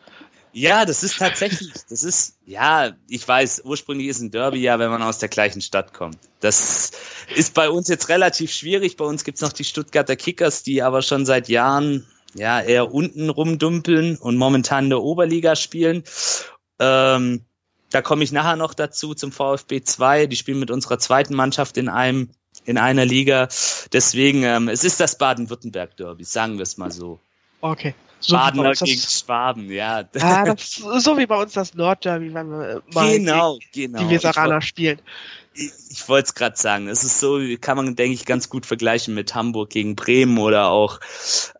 Ja, das ist tatsächlich, das ist, ja, ich weiß, ursprünglich ist ein Derby ja, wenn man aus der gleichen Stadt kommt. Das ist bei uns jetzt relativ schwierig. Bei uns gibt's noch die Stuttgarter Kickers, die aber schon seit Jahren ja eher unten rumdumpeln und momentan in der Oberliga spielen. Ähm, da komme ich nachher noch dazu zum VfB 2. Die spielen mit unserer zweiten Mannschaft in einem in einer Liga. Deswegen, ähm, es ist das Baden-Württemberg-Derby, sagen wir es mal so. Okay. So Badener gegen Schwaben, ja. ah, das, so wie bei uns das Nordderby, wenn wir mal genau, genau. die Weseraner spielen. ich, ich wollte es gerade sagen. Es ist so, kann man, denke ich, ganz gut vergleichen mit Hamburg gegen Bremen oder auch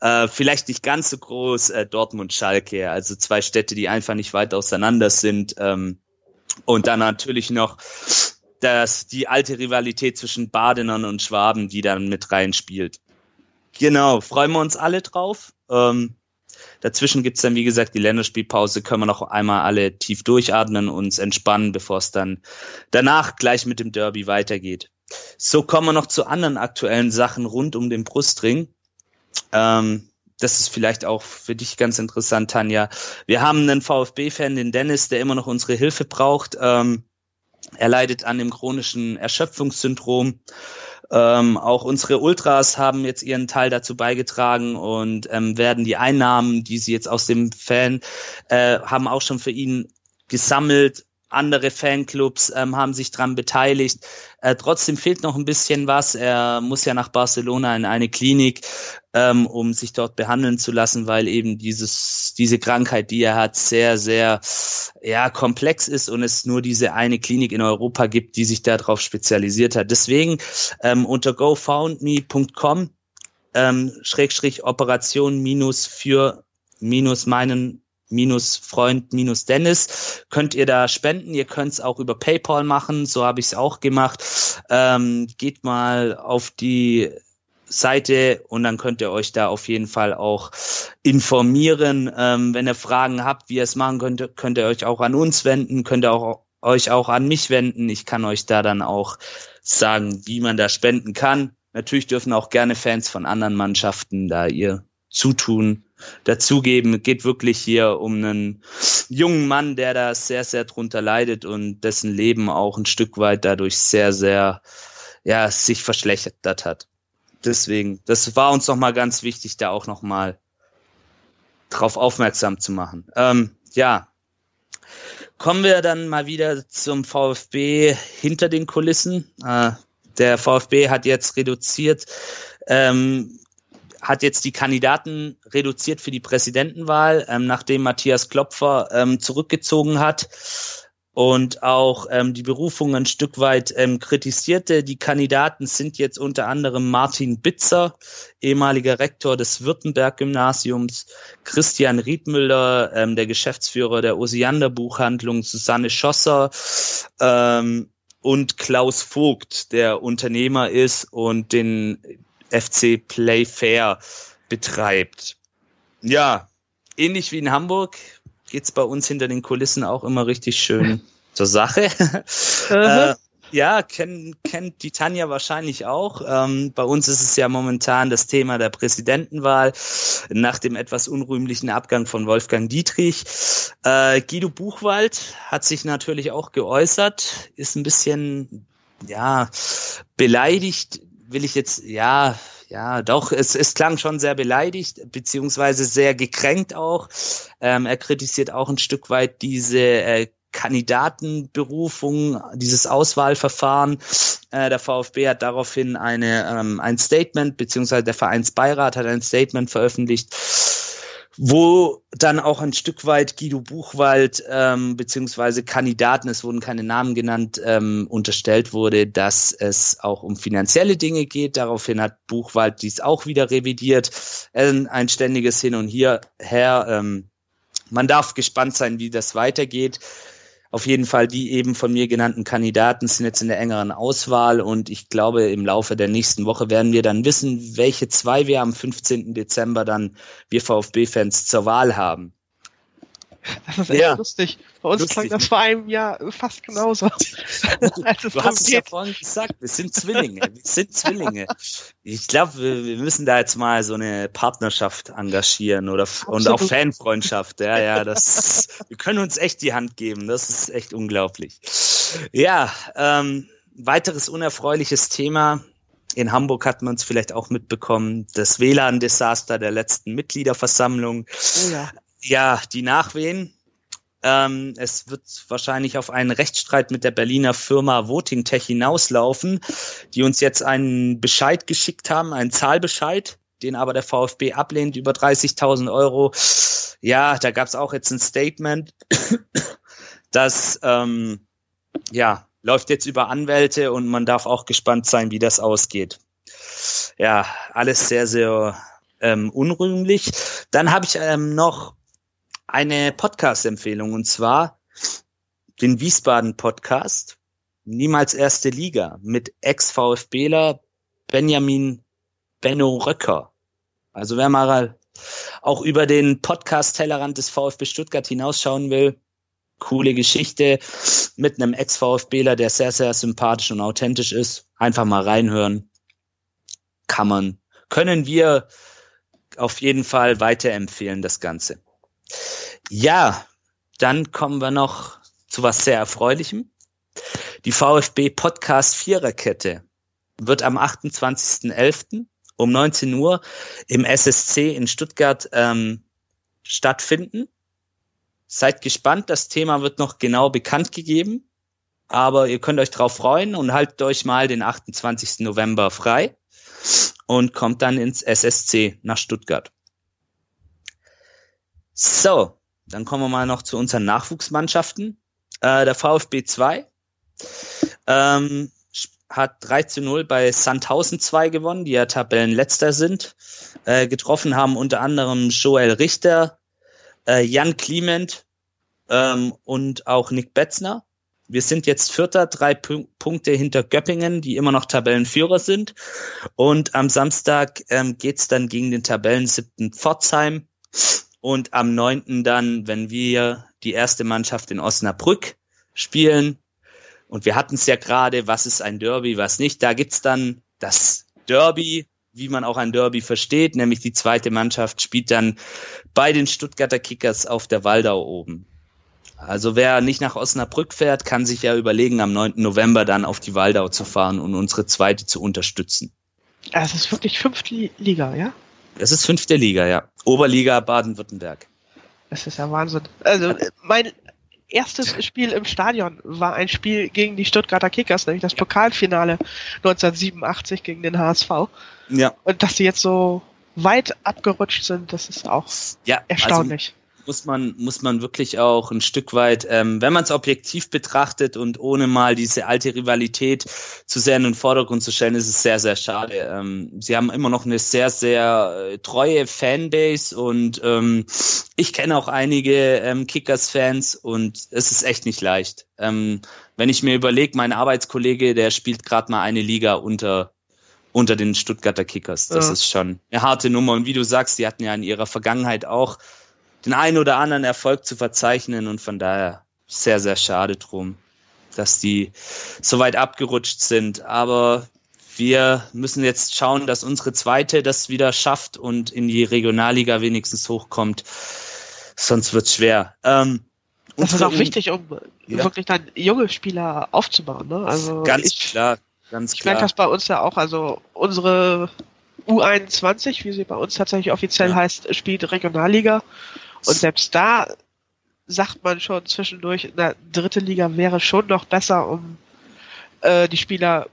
äh, vielleicht nicht ganz so groß äh, Dortmund-Schalke. Also zwei Städte, die einfach nicht weit auseinander sind. Ähm, und dann natürlich noch das, die alte Rivalität zwischen Badenern und Schwaben, die dann mit reinspielt. Genau, freuen wir uns alle drauf. Ähm, Dazwischen gibt's dann, wie gesagt, die Länderspielpause, können wir noch einmal alle tief durchatmen, uns entspannen, bevor es dann danach gleich mit dem Derby weitergeht. So kommen wir noch zu anderen aktuellen Sachen rund um den Brustring. Ähm, das ist vielleicht auch für dich ganz interessant, Tanja. Wir haben einen VfB-Fan, den Dennis, der immer noch unsere Hilfe braucht. Ähm, er leidet an dem chronischen Erschöpfungssyndrom. Ähm, auch unsere Ultras haben jetzt ihren Teil dazu beigetragen und ähm, werden die Einnahmen, die sie jetzt aus dem Fan äh, haben, auch schon für ihn gesammelt. Andere Fanclubs ähm, haben sich dran beteiligt. Äh, trotzdem fehlt noch ein bisschen was. Er muss ja nach Barcelona in eine Klinik, ähm, um sich dort behandeln zu lassen, weil eben dieses diese Krankheit, die er hat, sehr sehr ja komplex ist und es nur diese eine Klinik in Europa gibt, die sich darauf spezialisiert hat. Deswegen ähm, unter gofoundme.com ähm, Schrägstrich Operation minus für minus meinen minus Freund minus Dennis könnt ihr da spenden. Ihr könnt es auch über PayPal machen, so habe ich es auch gemacht. Ähm, geht mal auf die Seite und dann könnt ihr euch da auf jeden Fall auch informieren. Ähm, wenn ihr Fragen habt, wie ihr es machen könnt, könnt ihr euch auch an uns wenden, könnt ihr auch euch auch an mich wenden. Ich kann euch da dann auch sagen, wie man da spenden kann. Natürlich dürfen auch gerne Fans von anderen Mannschaften da ihr Zutun dazugeben. Es geht wirklich hier um einen jungen Mann, der da sehr, sehr drunter leidet und dessen Leben auch ein Stück weit dadurch sehr, sehr, ja, sich verschlechtert hat. Deswegen, das war uns nochmal ganz wichtig, da auch nochmal drauf aufmerksam zu machen. Ähm, ja, kommen wir dann mal wieder zum VfB hinter den Kulissen. Äh, der VfB hat jetzt reduziert, ähm, hat jetzt die Kandidaten reduziert für die Präsidentenwahl, ähm, nachdem Matthias Klopfer ähm, zurückgezogen hat und auch ähm, die Berufung ein Stück weit ähm, kritisierte. Die Kandidaten sind jetzt unter anderem Martin Bitzer, ehemaliger Rektor des Württemberg-Gymnasiums, Christian Riedmüller, ähm, der Geschäftsführer der Osiander Buchhandlung, Susanne Schosser ähm, und Klaus Vogt, der Unternehmer ist und den FC Playfair betreibt. Ja, ähnlich wie in Hamburg geht's bei uns hinter den Kulissen auch immer richtig schön zur Sache. äh, ja, kennt, kennt die Tanja wahrscheinlich auch. Ähm, bei uns ist es ja momentan das Thema der Präsidentenwahl nach dem etwas unrühmlichen Abgang von Wolfgang Dietrich. Äh, Guido Buchwald hat sich natürlich auch geäußert, ist ein bisschen, ja, beleidigt, will ich jetzt, ja, ja, doch, es, es klang schon sehr beleidigt, beziehungsweise sehr gekränkt auch. Ähm, er kritisiert auch ein Stück weit diese äh, Kandidatenberufung, dieses Auswahlverfahren. Äh, der VfB hat daraufhin eine, ähm, ein Statement, beziehungsweise der Vereinsbeirat hat ein Statement veröffentlicht, wo dann auch ein Stück weit Guido Buchwald ähm, beziehungsweise Kandidaten, es wurden keine Namen genannt, ähm, unterstellt wurde, dass es auch um finanzielle Dinge geht. Daraufhin hat Buchwald dies auch wieder revidiert. Ähm, ein ständiges Hin und Her. Ähm, man darf gespannt sein, wie das weitergeht. Auf jeden Fall die eben von mir genannten Kandidaten sind jetzt in der engeren Auswahl und ich glaube, im Laufe der nächsten Woche werden wir dann wissen, welche zwei wir am 15. Dezember dann wir VfB-Fans zur Wahl haben. Das ist echt ja. lustig. Bei uns lustig. klang das vor einem Jahr fast genauso. du hast es ja vorhin gesagt, wir sind Zwillinge. Wir sind Zwillinge. Ich glaube, wir, wir, müssen da jetzt mal so eine Partnerschaft engagieren oder und auch Fanfreundschaft. Ja, ja, das, wir können uns echt die Hand geben. Das ist echt unglaublich. Ja, ähm, weiteres unerfreuliches Thema. In Hamburg hat man es vielleicht auch mitbekommen, das WLAN-Desaster der letzten Mitgliederversammlung. Oh ja ja, die Nachwehen. Ähm, es wird wahrscheinlich auf einen Rechtsstreit mit der Berliner Firma Voting Tech hinauslaufen, die uns jetzt einen Bescheid geschickt haben, einen Zahlbescheid, den aber der VfB ablehnt, über 30.000 Euro. Ja, da gab es auch jetzt ein Statement, das ähm, ja läuft jetzt über Anwälte und man darf auch gespannt sein, wie das ausgeht. Ja, alles sehr, sehr ähm, unrühmlich. Dann habe ich ähm, noch eine Podcast-Empfehlung und zwar den Wiesbaden-Podcast Niemals erste Liga mit Ex-VfBler Benjamin Benno Röcker. Also wer mal auch über den Podcast-Tellerrand des VfB Stuttgart hinausschauen will, coole Geschichte mit einem Ex-VfBler, der sehr, sehr sympathisch und authentisch ist. Einfach mal reinhören. Kann man, können wir auf jeden Fall weiterempfehlen, das Ganze. Ja, dann kommen wir noch zu was sehr Erfreulichem. Die VfB Podcast Viererkette wird am 28.11. um 19 Uhr im SSC in Stuttgart ähm, stattfinden. Seid gespannt, das Thema wird noch genau bekannt gegeben, aber ihr könnt euch drauf freuen und haltet euch mal den 28. November frei und kommt dann ins SSC nach Stuttgart. So, dann kommen wir mal noch zu unseren Nachwuchsmannschaften. Äh, der VfB 2 ähm, hat 3 zu 0 bei Sandhausen 2 gewonnen, die ja Tabellenletzter sind. Äh, getroffen haben unter anderem Joel Richter äh, Jan Kliment ähm, und auch Nick Betzner. Wir sind jetzt Vierter, drei P Punkte hinter Göppingen, die immer noch Tabellenführer sind. Und am Samstag ähm, geht's dann gegen den Tabellensiebten Pforzheim. Und am neunten dann, wenn wir die erste Mannschaft in Osnabrück spielen. Und wir hatten es ja gerade, was ist ein Derby, was nicht. Da gibt's dann das Derby, wie man auch ein Derby versteht, nämlich die zweite Mannschaft spielt dann bei den Stuttgarter Kickers auf der Waldau oben. Also wer nicht nach Osnabrück fährt, kann sich ja überlegen, am 9. November dann auf die Waldau zu fahren und unsere zweite zu unterstützen. Es ist wirklich fünfte Liga, ja? Es ist fünfte Liga, ja. Oberliga Baden-Württemberg. Das ist ja Wahnsinn. Also mein erstes Spiel im Stadion war ein Spiel gegen die Stuttgarter Kickers, nämlich das Pokalfinale 1987 gegen den HSV. Ja. Und dass sie jetzt so weit abgerutscht sind, das ist auch ja, erstaunlich. Also muss man, muss man wirklich auch ein Stück weit, ähm, wenn man es objektiv betrachtet und ohne mal diese alte Rivalität zu sehr in den Vordergrund zu stellen, ist es sehr, sehr schade. Ähm, sie haben immer noch eine sehr, sehr äh, treue Fanbase und ähm, ich kenne auch einige ähm, Kickers-Fans und es ist echt nicht leicht. Ähm, wenn ich mir überlege, mein Arbeitskollege, der spielt gerade mal eine Liga unter unter den Stuttgarter Kickers. Das ja. ist schon eine harte Nummer. Und wie du sagst, die hatten ja in ihrer Vergangenheit auch den einen oder anderen Erfolg zu verzeichnen und von daher sehr, sehr schade drum, dass die so weit abgerutscht sind. Aber wir müssen jetzt schauen, dass unsere zweite das wieder schafft und in die Regionalliga wenigstens hochkommt. Sonst wird's schwer. Ähm, das ist auch wichtig, um ja. wirklich dann junge Spieler aufzubauen. Ne? Also ganz ich, klar, ganz ich klar. Ich merke das bei uns ja auch. Also unsere U21, wie sie bei uns tatsächlich offiziell ja. heißt, spielt Regionalliga. Und selbst da sagt man schon zwischendurch, eine dritte Liga wäre schon noch besser, um äh, die Spieler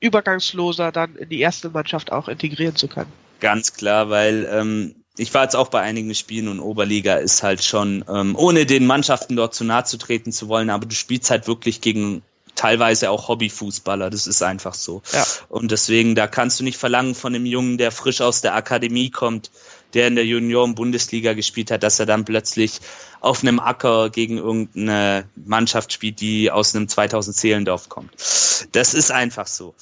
übergangsloser dann in die erste Mannschaft auch integrieren zu können. Ganz klar, weil ähm, ich war jetzt auch bei einigen Spielen und Oberliga ist halt schon, ähm, ohne den Mannschaften dort zu nahe zu treten zu wollen, aber du spielst halt wirklich gegen teilweise auch Hobbyfußballer, das ist einfach so. Ja. Und deswegen, da kannst du nicht verlangen von einem Jungen, der frisch aus der Akademie kommt, der in der Junioren-Bundesliga gespielt hat, dass er dann plötzlich auf einem Acker gegen irgendeine Mannschaft spielt, die aus einem 2000 Seelendorf kommt. Das ist einfach so.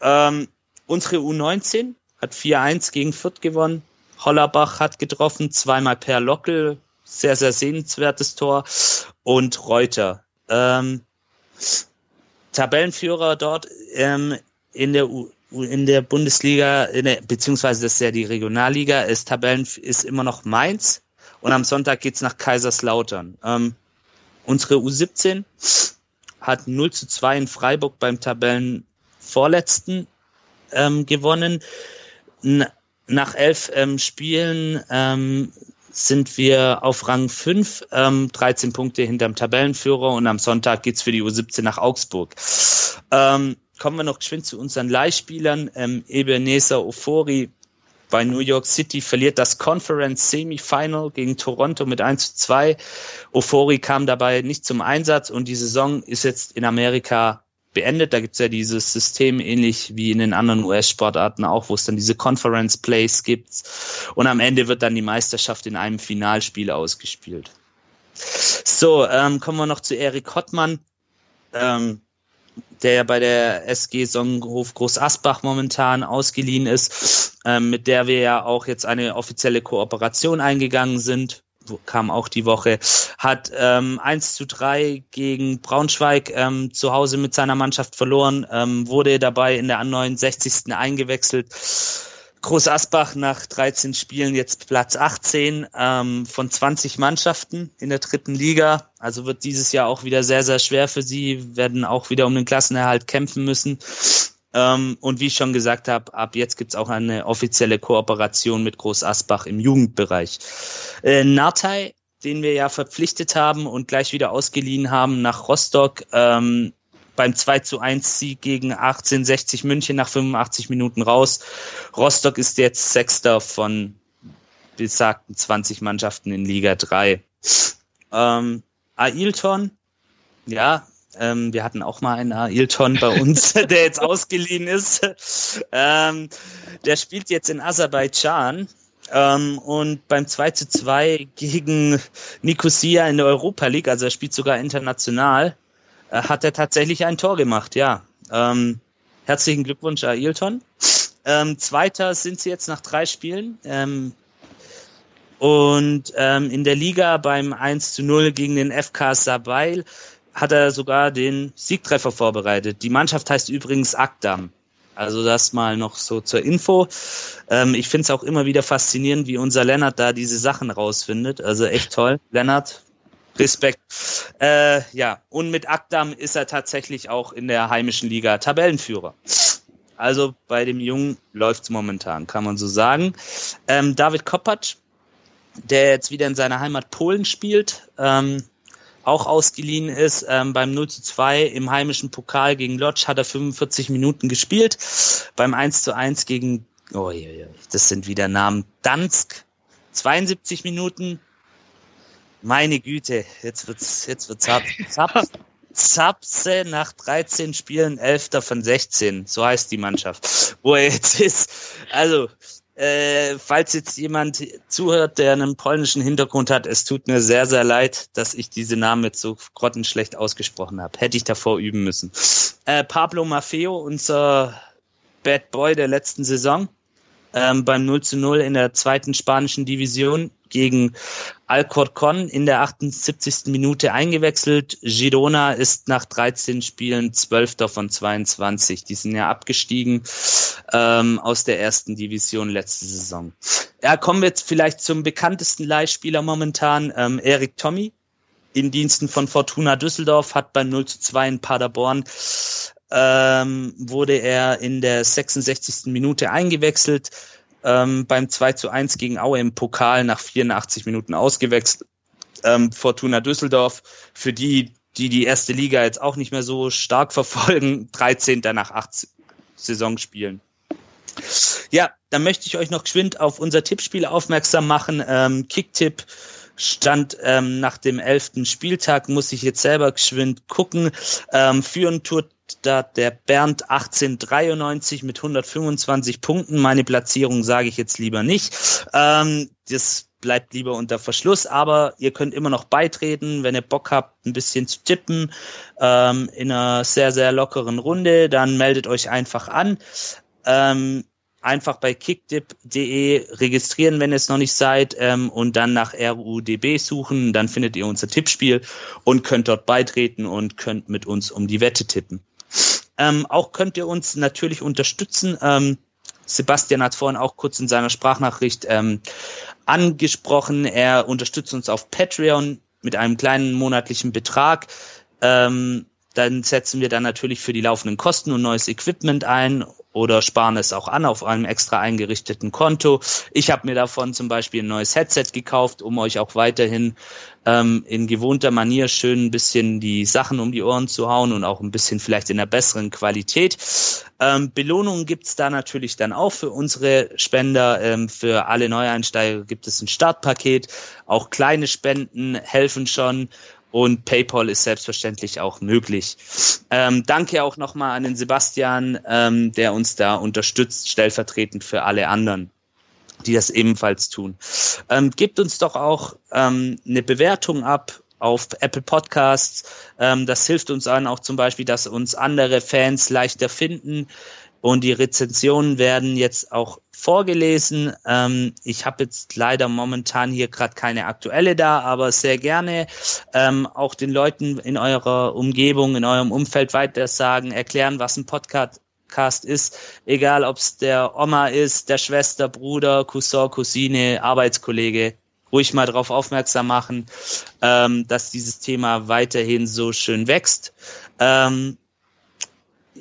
Ähm, unsere U19 hat 4-1 gegen Fürth gewonnen. Hollerbach hat getroffen, zweimal per Lockel, sehr, sehr sehenswertes Tor. Und Reuter. Ähm, Tabellenführer dort ähm, in der U in der Bundesliga, in der, beziehungsweise das ist ja die Regionalliga, ist Tabellen ist immer noch Mainz und am Sonntag geht's nach Kaiserslautern. Ähm, unsere U17 hat 0 zu 2 in Freiburg beim Tabellenvorletzten ähm, gewonnen. N nach elf ähm, Spielen ähm, sind wir auf Rang 5, ähm, 13 Punkte hinterm Tabellenführer und am Sonntag geht's für die U17 nach Augsburg. Ähm, kommen wir noch geschwind zu unseren Leihspielern. Ähm, Ebenezer Ofori bei New York City verliert das Conference Semifinal gegen Toronto mit 1 zu 2. Ofori kam dabei nicht zum Einsatz und die Saison ist jetzt in Amerika beendet. Da gibt's ja dieses System ähnlich wie in den anderen US-Sportarten auch, wo es dann diese Conference Plays gibt. Und am Ende wird dann die Meisterschaft in einem Finalspiel ausgespielt. So, ähm, kommen wir noch zu Erik Hottmann. Ähm, der ja bei der SG Sonnenhof Groß Asbach momentan ausgeliehen ist, ähm, mit der wir ja auch jetzt eine offizielle Kooperation eingegangen sind kam auch die Woche, hat ähm, 1 zu 3 gegen Braunschweig ähm, zu Hause mit seiner Mannschaft verloren, ähm, wurde dabei in der 69. eingewechselt Groß Asbach nach 13 Spielen jetzt Platz 18 ähm, von 20 Mannschaften in der dritten Liga. Also wird dieses Jahr auch wieder sehr, sehr schwer für sie, werden auch wieder um den Klassenerhalt kämpfen müssen. Ähm, und wie ich schon gesagt habe, ab jetzt gibt's auch eine offizielle Kooperation mit Groß Asbach im Jugendbereich. Äh, Nartei, den wir ja verpflichtet haben und gleich wieder ausgeliehen haben nach Rostock, ähm, beim 2 zu 1 Sieg gegen 1860 München nach 85 Minuten raus. Rostock ist jetzt Sechster von besagten 20 Mannschaften in Liga 3. Ähm, Ailton, ja, ähm, wir hatten auch mal einen Ailton bei uns, der jetzt ausgeliehen ist. Ähm, der spielt jetzt in Aserbaidschan Ähm, und beim 2 zu 2 gegen Nicosia in der Europa League, also er spielt sogar international, hat er tatsächlich ein Tor gemacht, ja. Ähm, herzlichen Glückwunsch, Ailton. Ähm, Zweiter sind sie jetzt nach drei Spielen. Ähm, und ähm, in der Liga beim 1 zu 0 gegen den FK Sabail hat er sogar den Siegtreffer vorbereitet. Die Mannschaft heißt übrigens Akdam. Also das mal noch so zur Info. Ähm, ich finde es auch immer wieder faszinierend, wie unser Lennart da diese Sachen rausfindet. Also echt toll. Lennart, Respekt. Äh, ja, und mit Akdam ist er tatsächlich auch in der heimischen Liga Tabellenführer. Also bei dem Jungen läuft's momentan, kann man so sagen. Ähm, David Koppatsch, der jetzt wieder in seiner Heimat Polen spielt, ähm, auch ausgeliehen ist. Ähm, beim 0 zu 2 im heimischen Pokal gegen Lodz hat er 45 Minuten gespielt. Beim 1 zu 1 gegen, oh das sind wieder Namen, Dansk, 72 Minuten. Meine Güte, jetzt wird's, jetzt wird's ab. Zap, Zapse nach 13 Spielen 11. von 16. So heißt die Mannschaft. Wo er jetzt ist. Also, äh, falls jetzt jemand zuhört, der einen polnischen Hintergrund hat, es tut mir sehr, sehr leid, dass ich diese Namen jetzt so grottenschlecht ausgesprochen habe. Hätte ich davor üben müssen. Äh, Pablo Maffeo, unser Bad Boy der letzten Saison, ähm, beim 0 zu 0 in der zweiten spanischen Division gegen Alcorcon in der 78. Minute eingewechselt. Girona ist nach 13 Spielen 12. von 22. Die sind ja abgestiegen ähm, aus der ersten Division letzte Saison. Ja, kommen wir jetzt vielleicht zum bekanntesten Leihspieler momentan, ähm, Erik Tommy. In Diensten von Fortuna Düsseldorf hat beim 0 zu 2 in Paderborn ähm, wurde er in der 66. Minute eingewechselt, ähm, beim 2 zu 1 gegen Aue im Pokal nach 84 Minuten ausgewechselt. Ähm, Fortuna Düsseldorf, für die, die die erste Liga jetzt auch nicht mehr so stark verfolgen, 13. nach 8 Saisonspielen. Ja, dann möchte ich euch noch geschwind auf unser Tippspiel aufmerksam machen. Ähm, Kicktipp stand ähm, nach dem elften Spieltag, muss ich jetzt selber geschwind gucken. Ähm, führen tut da der Bernd 1893 mit 125 Punkten. Meine Platzierung sage ich jetzt lieber nicht. Ähm, das bleibt lieber unter Verschluss, aber ihr könnt immer noch beitreten, wenn ihr Bock habt, ein bisschen zu tippen ähm, in einer sehr, sehr lockeren Runde, dann meldet euch einfach an. Ähm, einfach bei kickdip.de registrieren, wenn ihr es noch nicht seid, ähm, und dann nach RUDB suchen. Dann findet ihr unser Tippspiel und könnt dort beitreten und könnt mit uns um die Wette tippen. Ähm, auch könnt ihr uns natürlich unterstützen. Ähm, Sebastian hat vorhin auch kurz in seiner Sprachnachricht ähm, angesprochen. Er unterstützt uns auf Patreon mit einem kleinen monatlichen Betrag. Ähm, dann setzen wir dann natürlich für die laufenden Kosten und neues Equipment ein oder sparen es auch an auf einem extra eingerichteten Konto. Ich habe mir davon zum Beispiel ein neues Headset gekauft, um euch auch weiterhin ähm, in gewohnter Manier schön ein bisschen die Sachen um die Ohren zu hauen und auch ein bisschen vielleicht in einer besseren Qualität. Ähm, Belohnungen gibt's da natürlich dann auch für unsere Spender. Ähm, für alle Neueinsteiger gibt es ein Startpaket. Auch kleine Spenden helfen schon und PayPal ist selbstverständlich auch möglich. Ähm, danke auch nochmal an den Sebastian, ähm, der uns da unterstützt, stellvertretend für alle anderen, die das ebenfalls tun. Ähm, gebt uns doch auch ähm, eine Bewertung ab auf Apple Podcasts. Ähm, das hilft uns an, auch zum Beispiel, dass uns andere Fans leichter finden. Und die Rezensionen werden jetzt auch vorgelesen. Ähm, ich habe jetzt leider momentan hier gerade keine aktuelle da, aber sehr gerne ähm, auch den Leuten in eurer Umgebung, in eurem Umfeld weiter sagen, erklären, was ein Podcast ist, egal ob es der Oma ist, der Schwester, Bruder, Cousin, Cousine, Arbeitskollege, ruhig mal darauf aufmerksam machen, ähm, dass dieses Thema weiterhin so schön wächst. Ähm,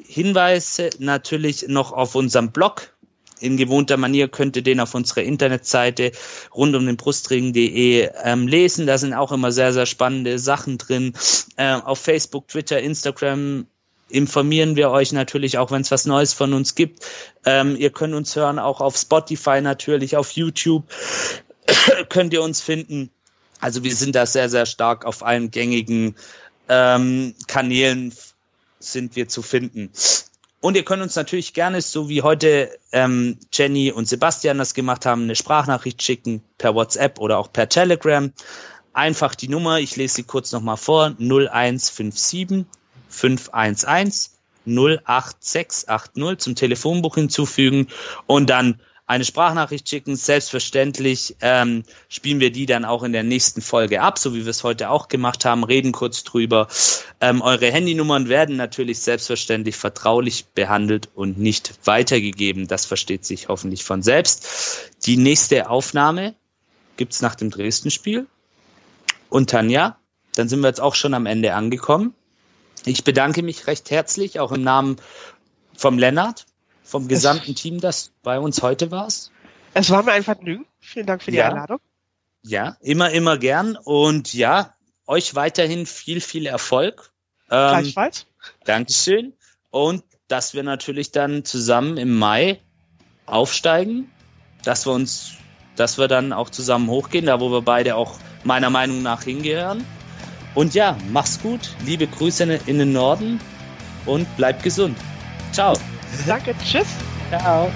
Hinweise natürlich noch auf unserem Blog. In gewohnter Manier könnt ihr den auf unserer Internetseite rund um den Brustring.de ähm, lesen. Da sind auch immer sehr, sehr spannende Sachen drin. Äh, auf Facebook, Twitter, Instagram informieren wir euch natürlich auch, wenn es was Neues von uns gibt. Ähm, ihr könnt uns hören, auch auf Spotify natürlich, auf YouTube könnt ihr uns finden. Also wir sind da sehr, sehr stark auf allen gängigen ähm, Kanälen sind wir zu finden. Und ihr könnt uns natürlich gerne, so wie heute ähm, Jenny und Sebastian das gemacht haben, eine Sprachnachricht schicken per WhatsApp oder auch per Telegram. Einfach die Nummer, ich lese sie kurz nochmal vor, 0157 511 08680 zum Telefonbuch hinzufügen und dann eine Sprachnachricht schicken. Selbstverständlich ähm, spielen wir die dann auch in der nächsten Folge ab, so wie wir es heute auch gemacht haben, reden kurz drüber. Ähm, eure Handynummern werden natürlich selbstverständlich vertraulich behandelt und nicht weitergegeben. Das versteht sich hoffentlich von selbst. Die nächste Aufnahme gibt's nach dem Dresden-Spiel. Und Tanja, dann sind wir jetzt auch schon am Ende angekommen. Ich bedanke mich recht herzlich, auch im Namen vom Lennart, vom gesamten Team, das bei uns heute war. Es war mir ein Vergnügen. Vielen Dank für die Ja. Einladung. Ja, immer, immer gern. Und ja, euch weiterhin viel, viel Erfolg. Ähm, Gleichfalls. Dankeschön. Und dass wir natürlich dann zusammen im Mai aufsteigen, dass wir uns, dass wir dann auch zusammen hochgehen, da wo wir beide auch meiner Meinung nach hingehören. Und ja, mach's gut, liebe Grüße in den Norden und bleibt gesund. Ciao. Danke, tschüss. Ciao.